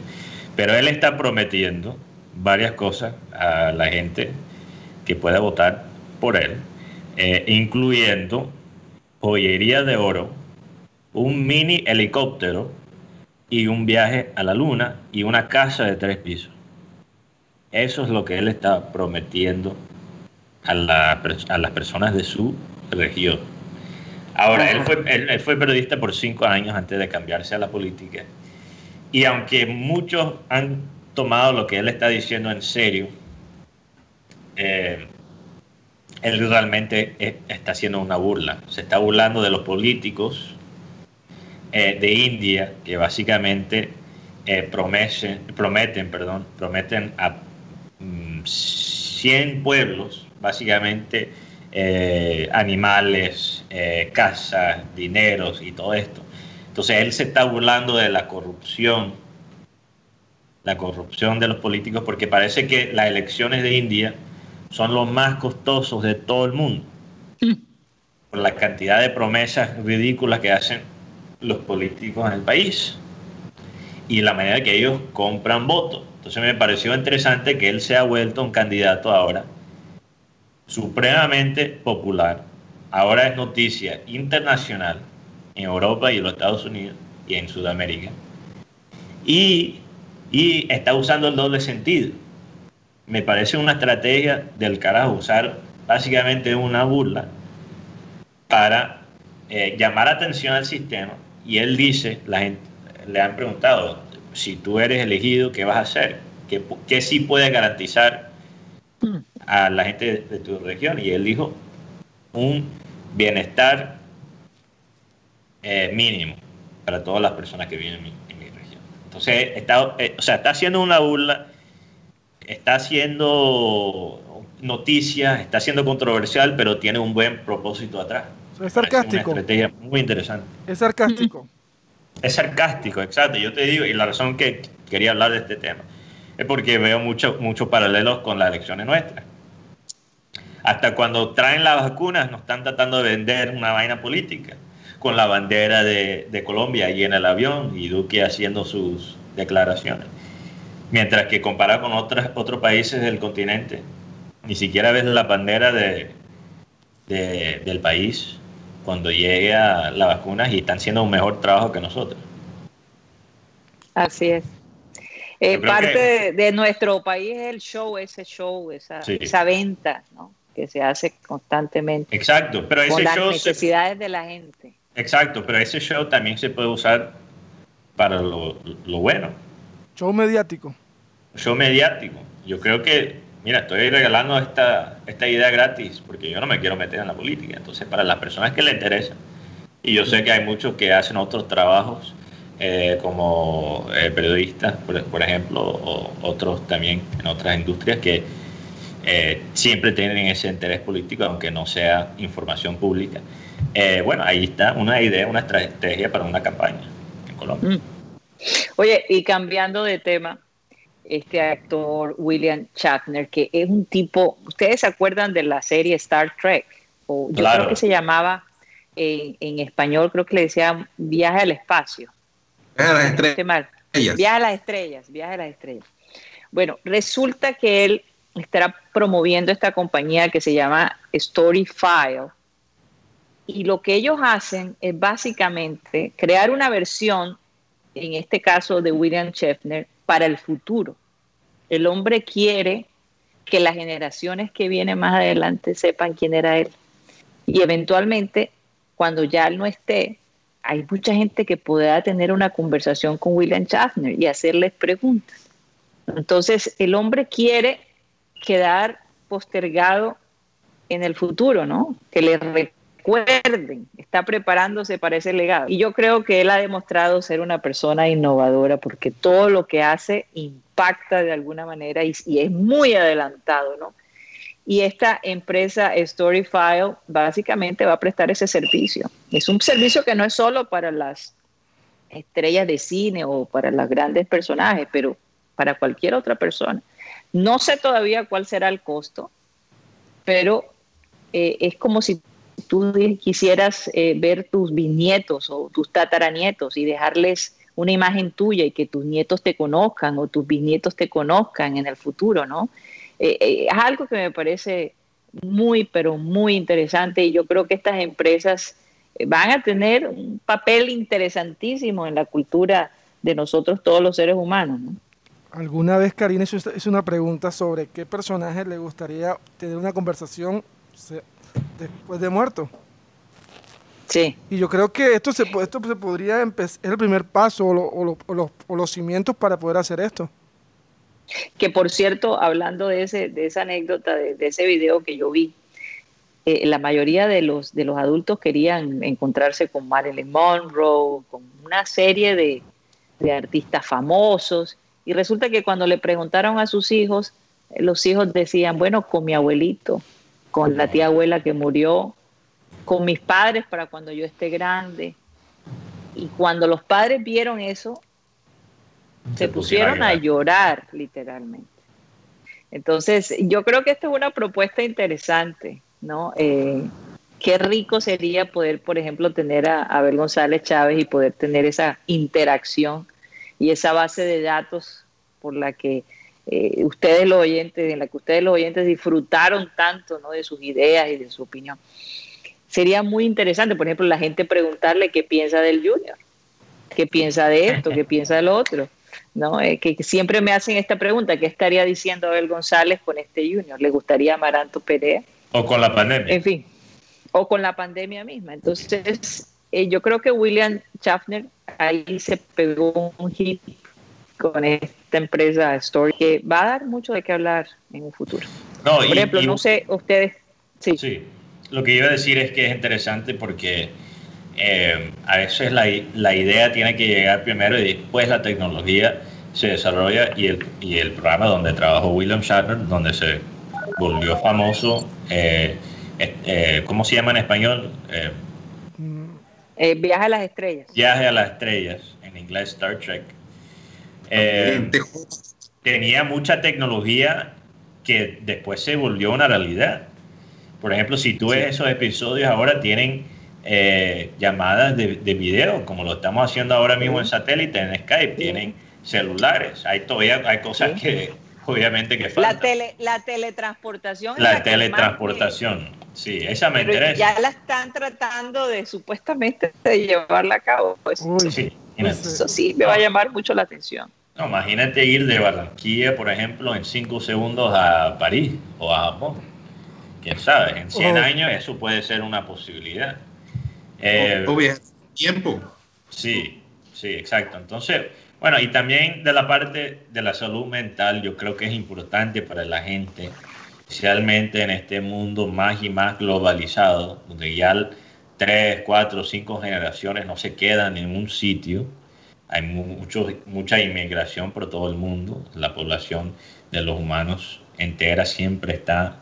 Speaker 3: pero él está prometiendo varias cosas a la gente que pueda votar por él, eh, incluyendo joyería de oro un mini helicóptero y un viaje a la luna y una casa de tres pisos. Eso es lo que él está prometiendo a, las personas de su región. Ahora, él fue, él, fue periodista por cinco años antes de cambiarse a la política. Y aunque muchos han tomado lo que él está diciendo en serio, eh, él realmente está haciendo una burla. Se está burlando de los políticos eh, de India que básicamente eh, prometen, perdón, prometen a 100 mm, pueblos, básicamente eh, animales, casas, dineros y todo esto. Entonces él se está burlando de la corrupción, la corrupción de los políticos, porque parece que las elecciones de India son los más costosos de todo el mundo. Mm. Por la cantidad de promesas ridículas que hacen los políticos en el país y la manera que ellos compran votos. Entonces me pareció interesante que él se ha vuelto un candidato ahora supremamente popular. Ahora es noticia internacional en Europa y en los Estados Unidos y en Sudamérica. Y, y está usando el doble sentido. Me parece una estrategia del carajo usar básicamente una burla para eh, llamar atención al sistema y él dice, la gente, le han preguntado, si tú eres elegido, ¿qué vas a hacer? ¿Qué, qué sí puede garantizar a la gente de, tu región? Y él dijo, un bienestar eh, mínimo para todas las personas que viven en mi, región. Entonces, está, eh, o sea, está haciendo una burla, está haciendo noticias, está siendo controversial, pero tiene un buen propósito atrás.
Speaker 4: Es sarcástico.
Speaker 3: una estrategia muy interesante.
Speaker 4: Es sarcástico.
Speaker 3: Es sarcástico, exacto. Yo te digo, y la razón que quería hablar de este tema es porque veo muchos muchos paralelos con las elecciones nuestras. Hasta cuando traen las vacunas nos están tratando de vender una vaina política con la bandera de, Colombia y en el avión y Duque haciendo sus declaraciones. Mientras que comparado con otras, otros países del continente, ni siquiera ves la bandera de, de, del país cuando llegue a la vacuna y están haciendo un mejor trabajo que nosotros.
Speaker 2: Así es. Eh, parte de, nuestro país es el show, ese show, esa, esa venta, ¿no? que se hace constantemente.
Speaker 3: Exacto, pero ese
Speaker 2: con
Speaker 3: las
Speaker 2: necesidades de la gente.
Speaker 3: Exacto, pero ese show también se puede usar para lo, lo bueno.
Speaker 4: Show mediático.
Speaker 3: Show mediático. Yo creo que, mira, estoy regalando esta, esta idea gratis porque yo no me quiero meter en la política. Entonces, para las personas que le interesan, y yo sé que hay muchos que hacen otros trabajos eh, como eh, periodistas, por, ejemplo, o otros también en otras industrias que eh, siempre tienen ese interés político, aunque no sea información pública. bueno, ahí está una idea, una estrategia para una campaña en Colombia. Mm.
Speaker 2: Oye, y cambiando de tema, este actor William Shatner, que es un tipo, ¿ustedes se acuerdan de la serie Star Trek? O yo creo que se llamaba en, español, creo que le decían Viaje al espacio.
Speaker 1: Viaje a las estrellas.
Speaker 2: Viaje a las estrellas, Viaje a las estrellas. Bueno, resulta que él estará promoviendo esta compañía que se llama Storyfile. Y lo que ellos hacen es básicamente crear una versión, en este caso de William Schaffner, para el futuro. El hombre quiere que las generaciones que vienen más adelante sepan quién era él. Y eventualmente, cuando ya él no esté, hay mucha gente que pueda tener una conversación con William Schaffner y hacerles preguntas. Entonces, el hombre quiere quedar postergado en el futuro, ¿no? Que le recuerden, está preparándose para ese legado. Y yo creo que él ha demostrado ser una persona innovadora porque todo lo que hace impacta de alguna manera y, es muy adelantado, ¿no? Y esta empresa Storyfile básicamente va a prestar ese servicio. Es un servicio que no es solo para las estrellas de cine o para los grandes personajes, pero para cualquier otra persona. No sé todavía cuál será el costo, pero eh, es como si tú quisieras eh, ver tus bisnietos o tus tataranietos y dejarles una imagen tuya y que tus nietos te conozcan o tus bisnietos te conozcan en el futuro, ¿no? Eh, es algo que me parece muy, pero muy interesante y yo creo que estas empresas van a tener un papel interesantísimo en la cultura de nosotros todos los seres humanos, ¿no?
Speaker 4: Alguna vez Karina hizo una pregunta sobre qué personaje le gustaría tener una conversación después de muerto.
Speaker 2: Sí.
Speaker 4: Y yo creo que esto se, esto se podría empezar, es el primer paso o, los, cimientos para poder hacer esto.
Speaker 2: Que por cierto, hablando de, ese, de esa anécdota, de, ese video que yo vi, eh, la mayoría de los, de los adultos querían encontrarse con Marilyn Monroe, con una serie de, de artistas famosos, y resulta que cuando le preguntaron a sus hijos, eh, los hijos decían, bueno, con mi abuelito, con la tía abuela que murió, con mis padres para cuando yo esté grande. Y cuando los padres vieron eso, se, pusieron a llorar. literalmente. Entonces, yo creo que esta es una propuesta interesante, ¿no? Eh, qué rico sería poder, por ejemplo, tener a Abel González Chávez y poder tener esa interacción y esa base de datos por la que eh, ustedes los oyentes, en la que ustedes los oyentes disfrutaron tanto ¿no? de sus ideas y de su opinión. Sería muy interesante, por ejemplo, la gente preguntarle qué piensa del Junior, qué piensa de esto, qué piensa de lo otro. ¿no? Eh, que siempre me hacen esta pregunta, ¿qué estaría diciendo Abel González con este Junior? ¿Le gustaría Amaranto Perea?
Speaker 3: O con la pandemia.
Speaker 2: En fin, o con la pandemia misma. Entonces, eh, yo creo que William Schaffner ahí se pegó un hit con esta empresa Story que va a dar mucho de qué hablar en un futuro. Por ejemplo, no sé, ustedes... Sí.
Speaker 3: sí, lo que iba a decir es que es interesante porque eh, a veces la, la, idea tiene que llegar primero y después la tecnología se desarrolla y el, y el programa donde trabajó William Shatner, donde se volvió famoso, eh, eh, ¿cómo se llama en español?
Speaker 2: Eh, Viaje a las estrellas.
Speaker 3: Viaje a las estrellas, en inglés Star Trek. Eh, tenía mucha tecnología que después se volvió una realidad. Por ejemplo, si tú ves esos episodios ahora tienen eh, llamadas de, video, como lo estamos haciendo ahora mismo en satélite, en Skype, tienen celulares. Hay todavía hay cosas que obviamente que faltan.
Speaker 2: La, tele, la teletransportación.
Speaker 3: La, teletransportación. Sí, esa me interesa.
Speaker 2: Ya la están tratando de supuestamente de llevarla a cabo. Pues. sí, eso sí me va a llamar mucho la atención.
Speaker 3: No, imagínate ir de Barranquilla, por ejemplo, en cinco segundos a París o a Japón. Quién sabe, en 100 años eso puede ser una posibilidad.
Speaker 1: Eh, tiempo.
Speaker 3: Sí, sí, exacto. Entonces, Bueno, y también de la parte de la salud mental, yo creo que es importante para la gente, especialmente en este mundo más y más globalizado, donde ya tres, cuatro, cinco generaciones no se quedan en un sitio. Hay mucho, mucha inmigración por todo el mundo. La población de los humanos entera siempre está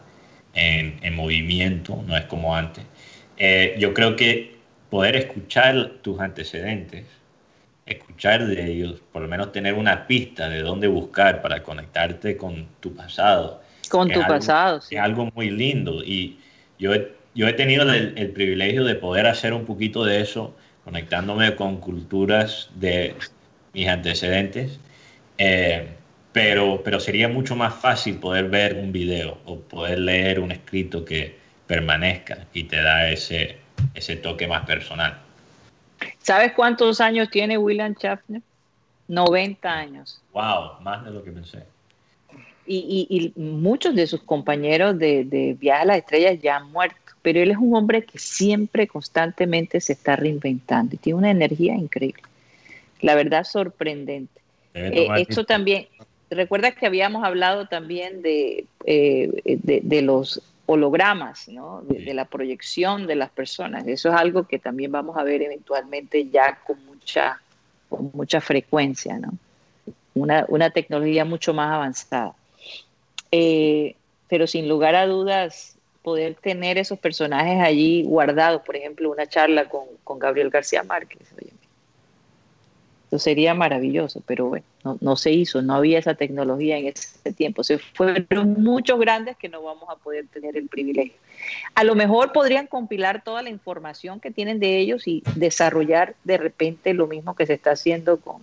Speaker 3: en, en movimiento, no es como antes. Eh, yo creo que poder escuchar tus antecedentes, escuchar de ellos, por lo menos tener una pista de dónde buscar para conectarte con tu pasado.
Speaker 2: Con tu pasado,
Speaker 3: sí. Es algo muy lindo y yo he, yo he tenido el, el, privilegio de poder hacer un poquito de eso, conectándome con culturas de mis antecedentes. Eh, pero, pero sería mucho más fácil poder ver un video o poder leer un escrito que permanezca y te da ese, ese toque más personal.
Speaker 2: ¿Sabes cuántos años tiene William Schaffner? 90 años.
Speaker 3: Wow, más de lo que pensé.
Speaker 2: Y, y, y muchos de sus compañeros de, de Viaje a las Estrellas ya han muerto, pero él es un hombre que siempre, constantemente se está reinventando y tiene una energía increíble. La verdad, sorprendente. Eh, esto también, recuerda que habíamos hablado también de, eh, de, de, los hologramas, ¿no? De, de, la proyección de las personas. Eso es algo que también vamos a ver eventualmente ya con mucha, con mucha frecuencia, ¿no? Una, una tecnología mucho más avanzada. Eh, pero sin lugar a dudas, poder tener esos personajes allí guardados, por ejemplo, una charla con, con Gabriel García Márquez, eso sería maravilloso, pero bueno, no, no, se hizo, no había esa tecnología en ese tiempo. Se fueron muchos grandes que no vamos a poder tener el privilegio. A lo mejor podrían compilar toda la información que tienen de ellos y desarrollar de repente lo mismo que se está haciendo con,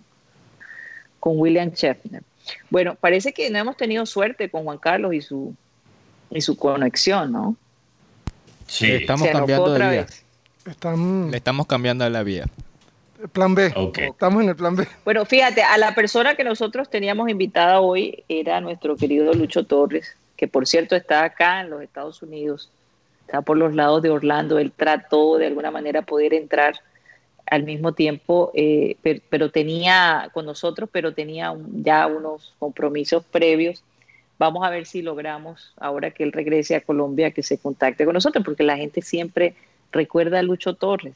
Speaker 2: con William Schaffner. Bueno, parece que no hemos tenido suerte con Juan Carlos y su, y su conexión, ¿no?
Speaker 5: Sí, estamos cambiando de. Están... Le estamos cambiando la vía.
Speaker 4: Plan B. Okay. Estamos en el plan B.
Speaker 2: Bueno, fíjate, a la persona que nosotros teníamos invitada hoy era nuestro querido Lucho Torres, que por cierto está acá en los Estados Unidos, está por los lados de Orlando. Él trató de alguna manera poder entrar al mismo tiempo, eh, pero, pero, tenía con nosotros, pero tenía un, ya unos compromisos previos. Vamos a ver si logramos, ahora que él regrese a Colombia, que se contacte con nosotros, porque la gente siempre recuerda a Lucho Torres.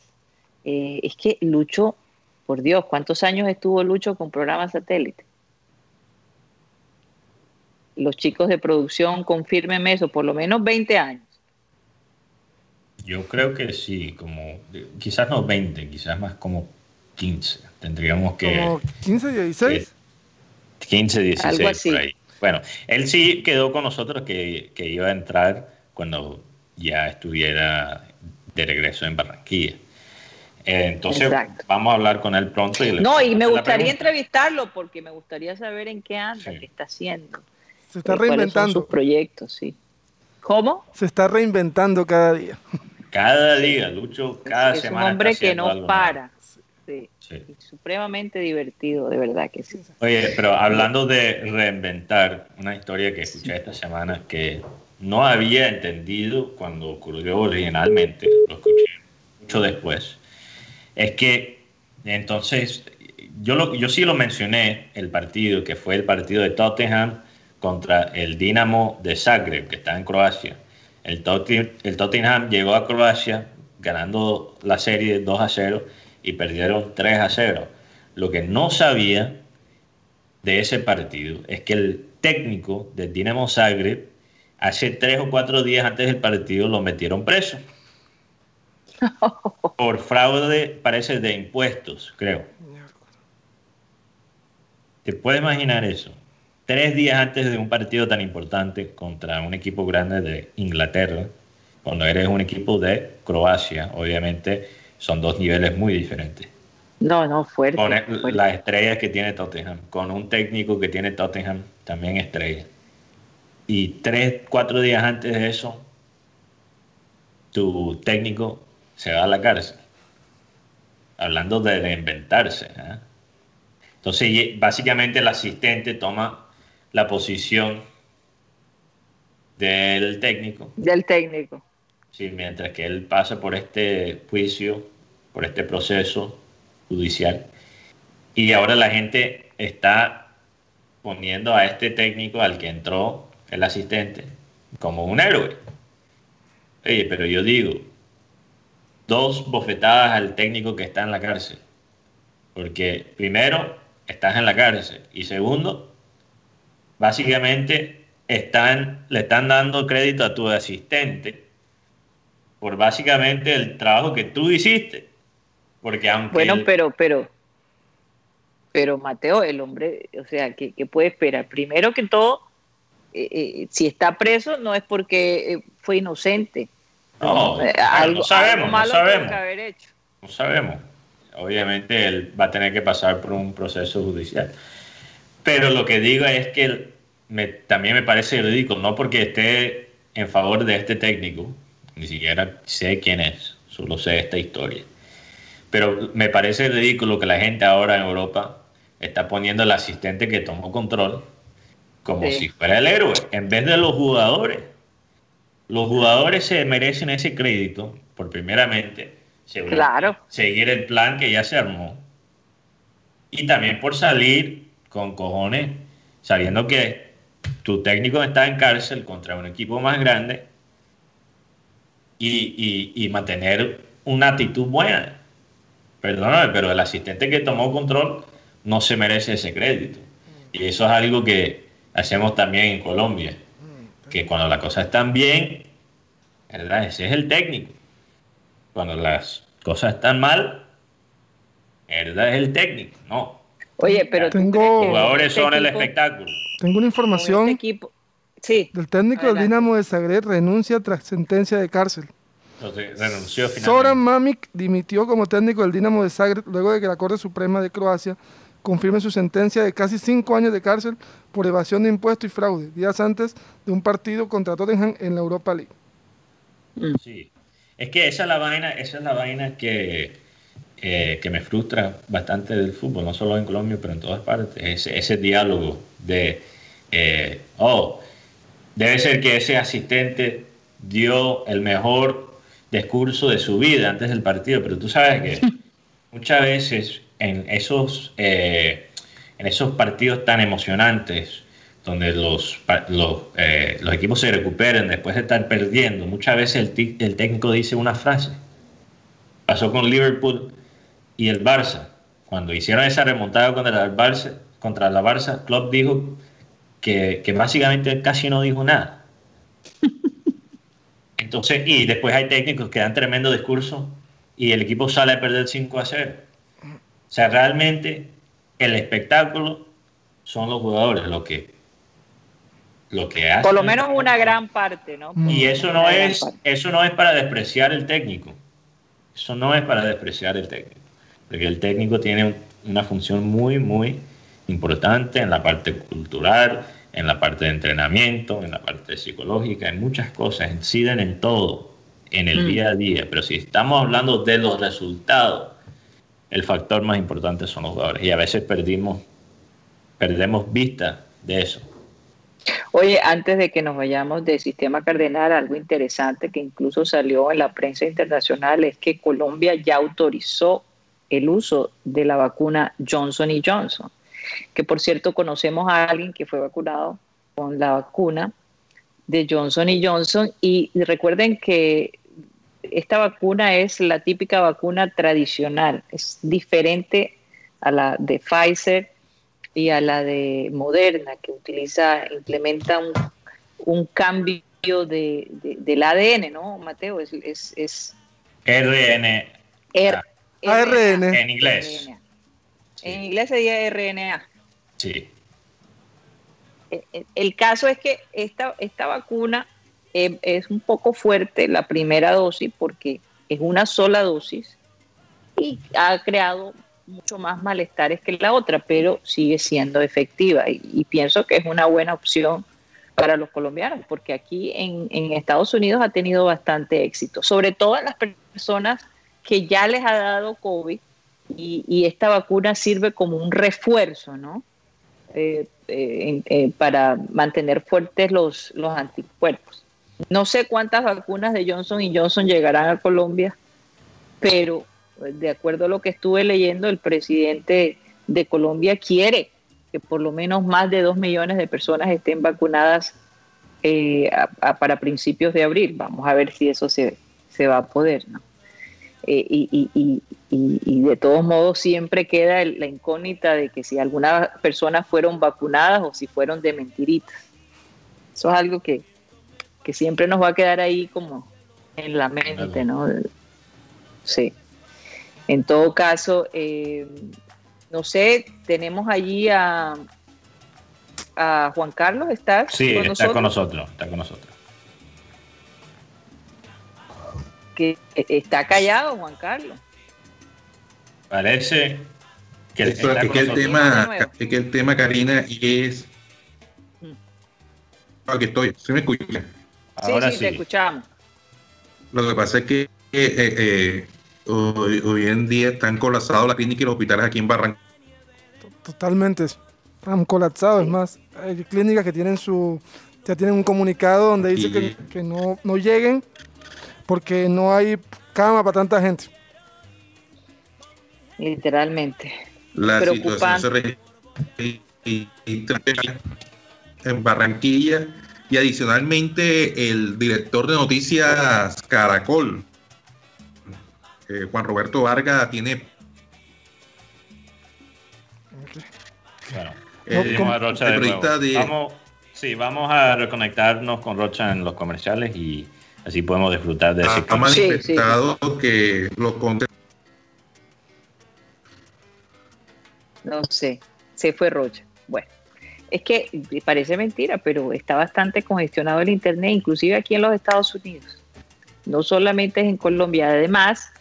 Speaker 2: Eh, es que Lucho, por Dios, ¿cuántos años estuvo Lucho con programas satélite? Los chicos de producción, confírmenme eso, por lo menos 20 años.
Speaker 3: Yo creo que sí, como quizás no 20, quizás más como 15. Tendríamos que...
Speaker 4: ¿Como 15, 16?
Speaker 3: 15, 16, Algo así. por ahí. Bueno, él sí quedó con nosotros que, que iba a entrar cuando ya estuviera de regreso en Barranquilla. Entonces Exacto. vamos a hablar con él pronto.
Speaker 2: Y no, y me gustaría entrevistarlo porque me gustaría saber en qué anda, sí. qué está haciendo.
Speaker 4: Se está reinventando.
Speaker 2: sus proyectos, sí. ¿Cómo?
Speaker 4: Se está reinventando cada día.
Speaker 3: Cada día, Lucho, cada
Speaker 2: es
Speaker 3: semana.
Speaker 2: Es un hombre que no para. Sí. supremamente divertido, de verdad que sí.
Speaker 3: Oye, pero hablando de reinventar, una historia que escuché esta semana que no había entendido cuando ocurrió originalmente, lo escuché mucho después es que entonces yo, lo, yo sí lo mencioné, el partido, que fue el partido de Tottenham contra el Dinamo de Zagreb, que está en Croacia. El, Totti, el Tottenham llegó a Croacia ganando la serie 2 a 0 y perdieron 3 a 0. Lo que no sabía de ese partido es que el técnico del Dinamo Zagreb hace 3 o 4 días antes del partido lo metieron preso. por fraude, parece, de impuestos, creo. ¿Te puedes imaginar eso? Tres días antes de un partido tan importante contra un equipo grande de Inglaterra, cuando eres un equipo de Croacia, obviamente son dos niveles muy diferentes.
Speaker 2: No, no, fuerte.
Speaker 3: Con
Speaker 2: fuerte.
Speaker 3: las estrellas que tiene Tottenham, con un técnico que tiene Tottenham, también estrella. Y tres, cuatro días antes de eso, tu técnico se va a la cárcel. Hablando de reinventarse. ¿eh? Entonces, básicamente el asistente toma la posición del técnico.
Speaker 2: Del técnico.
Speaker 3: Sí, mientras que él pasa por este juicio, por este proceso judicial. Y ahora la gente está poniendo a este técnico al que entró el asistente como un héroe. Oye, pero yo digo, dos bofetadas al técnico que está en la cárcel. Porque primero, estás en la cárcel. Y segundo, básicamente están, le están dando crédito a tu asistente por básicamente el trabajo que tú hiciste. Porque aunque...
Speaker 2: Bueno, pero, pero, pero Mateo, el hombre, o sea, ¿qué, puede esperar? Primero que todo, eh, eh, si está preso no es porque eh, fue inocente.
Speaker 3: No, no sabemos, no sabemos. No sabemos. Obviamente él va a tener que pasar por un proceso judicial. Pero lo que digo es que me, también me parece ridículo, no porque esté en favor de este técnico, ni siquiera sé quién es, solo sé esta historia. Pero me parece ridículo que la gente ahora en Europa está poniendo al asistente que tomó control como si fuera el héroe, en vez de los jugadores. Los jugadores se merecen ese crédito por primeramente
Speaker 2: claro.
Speaker 3: seguir el plan que ya se armó y también por salir con cojones sabiendo que tu técnico está en cárcel contra un equipo más grande y, mantener una actitud buena. Perdóname, pero el asistente que tomó control no se merece ese crédito. Y eso es algo que hacemos también en Colombia. Que cuando las cosas están bien, ¿verdad? Ese es el técnico. Cuando las cosas están mal, ¿verdad? Es el técnico. No.
Speaker 2: Oye, pero
Speaker 4: tengo,
Speaker 3: los jugadores son el espectáculo.
Speaker 4: Tengo una información este equipo,
Speaker 2: sí,
Speaker 4: del técnico del Dinamo de Zagreb renuncia tras sentencia de cárcel.
Speaker 3: Entonces, renunció finalmente.
Speaker 4: Mamic dimitió como técnico del Dinamo de Zagreb luego de que la Corte Suprema de Croacia confirme su sentencia de casi cinco años de cárcel por evasión de impuestos y fraude, días antes de un partido contra Tottenham en la Europa League.
Speaker 3: Sí, es que esa es la vaina, esa es la vaina que, eh, que me frustra bastante del fútbol, no solo en Colombia, pero en todas partes. Ese, ese diálogo de, eh, oh, debe ser que ese asistente dio el mejor discurso de su vida antes del partido, pero tú sabes que muchas veces en esos, eh, en esos partidos tan emocionantes, donde los, los, eh, los, equipos se recuperen después de estar perdiendo, muchas veces el, el, técnico dice una frase. Pasó con Liverpool y el Barça. Cuando hicieron esa remontada contra el Barça, contra la Barça, Klopp dijo que, que básicamente casi no dijo nada. Entonces, y después hay técnicos que dan tremendo discurso y el equipo sale a perder 5 a 0. O sea, realmente el espectáculo son los jugadores lo que lo que hacen.
Speaker 2: Por lo menos una gran parte, ¿no?
Speaker 3: y eso no es eso no es para despreciar el técnico. Eso no es para despreciar el técnico, porque el técnico tiene una función muy muy importante en la parte cultural, en la parte de entrenamiento, en la parte psicológica, en muchas cosas, inciden en todo, en el mm. día a día. Pero si estamos hablando de los resultados, el factor más importante son los jugadores. Y a veces perdimos, perdemos vista de eso.
Speaker 2: Oye, antes de que nos vayamos del sistema cardenal, algo interesante que incluso salió en la prensa internacional es que Colombia ya autorizó el uso de la vacuna Johnson y Johnson que por cierto conocemos a alguien que fue vacunado con la vacuna de Johnson y Johnson y recuerden que esta vacuna es la típica vacuna tradicional, es diferente a la de Pfizer y a la de Moderna que utiliza, implementa un, cambio de, del ADN, ¿no, Mateo? Es, es,
Speaker 3: RN.
Speaker 4: ARN.
Speaker 3: En inglés.
Speaker 2: En inglés sería RNA.
Speaker 3: Sí.
Speaker 2: Eh, eh, el, caso es que esta, esta vacuna eh, es un poco fuerte, la primera dosis, porque es una sola dosis y ha creado mucho más malestares que la otra, pero sigue siendo efectiva y, pienso que es una buena opción para los colombianos, porque aquí en, en, Estados Unidos ha tenido bastante éxito, sobre todo en las personas que ya les ha dado COVID y, esta vacuna sirve como un refuerzo, ¿no? Eh, eh, eh, para mantener fuertes los, los anticuerpos. No sé cuántas vacunas de Johnson y Johnson llegarán a Colombia, pero de acuerdo a lo que estuve leyendo, el presidente de Colombia quiere que por lo menos más de 2 millones de personas estén vacunadas eh, para principios de abril. Vamos a ver si eso se, va a poder. ¿no? Eh, y, de todos modos siempre queda la incógnita de que si algunas personas fueron vacunadas o si fueron de mentiritas. Eso es algo que, siempre nos va a quedar ahí como en la mente, ¿no? Sí. En todo caso, eh, no sé, tenemos allí a, a Juan Carlos, ¿estás
Speaker 3: sí, está con nosotros, está con nosotros.
Speaker 2: Que está callado, Juan Carlos.
Speaker 3: Parece
Speaker 1: que, es que el tema, es que el tema, Karina, es mm. aquí estoy, ¿se me escucha?
Speaker 2: sí, sí, te escuchamos.
Speaker 1: Lo que pasa es que eh, eh, hoy, hoy, en día están colapsados las clínicas y los hospitales aquí en Barranquilla.
Speaker 4: Totalmente, han colapsado. Es más, hay clínicas que tienen su ya tienen un comunicado donde dice que, no, no lleguen porque no hay cama para tanta gente.
Speaker 2: Literalmente.
Speaker 1: La situación se en Barranquilla y adicionalmente el director de noticias Caracol, eh, Juan Roberto Vargas, tiene...
Speaker 3: Bueno, eh, Vamos, sí, vamos a reconectarnos con Rocha en los comerciales y así podemos disfrutar de ese
Speaker 1: Ha manifestado que los
Speaker 2: No sé, se fue Rocha. Bueno, es que parece mentira, pero está bastante congestionado el Internet, inclusive aquí en los Estados Unidos. No solamente es en Colombia, además,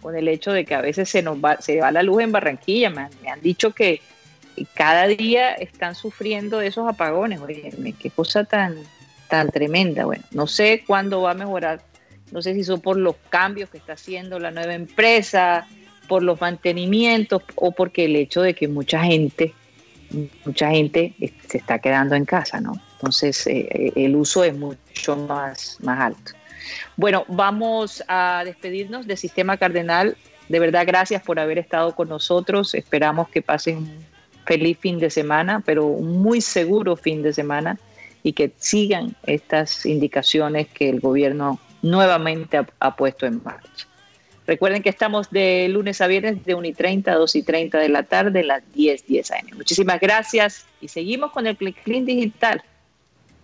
Speaker 2: con el hecho de que a veces se nos va, se va la luz en Barranquilla. Me han, dicho que cada día están sufriendo de esos apagones. Oye, qué cosa tan, tan tremenda. Bueno, no sé cuándo va a mejorar. No sé si son por los cambios que está haciendo la nueva empresa, por los mantenimientos o porque el hecho de que mucha gente, mucha gente se está quedando en casa, ¿no? Entonces eh, el uso es mucho más, más alto. Bueno, vamos a despedirnos del Sistema Cardenal. De verdad, gracias por haber estado con nosotros. Esperamos que pasen un feliz fin de semana, pero un muy seguro fin de semana y que sigan estas indicaciones que el gobierno nuevamente ha puesto en marcha. Recuerden que estamos de lunes a viernes de 1 y 30 a 2 y 30 de la tarde, las 10, 10 AM. Muchísimas gracias y seguimos con el Click Clean Digital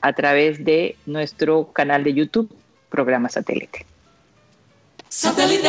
Speaker 2: a través de nuestro canal de YouTube, Programa Satélite. Satélite.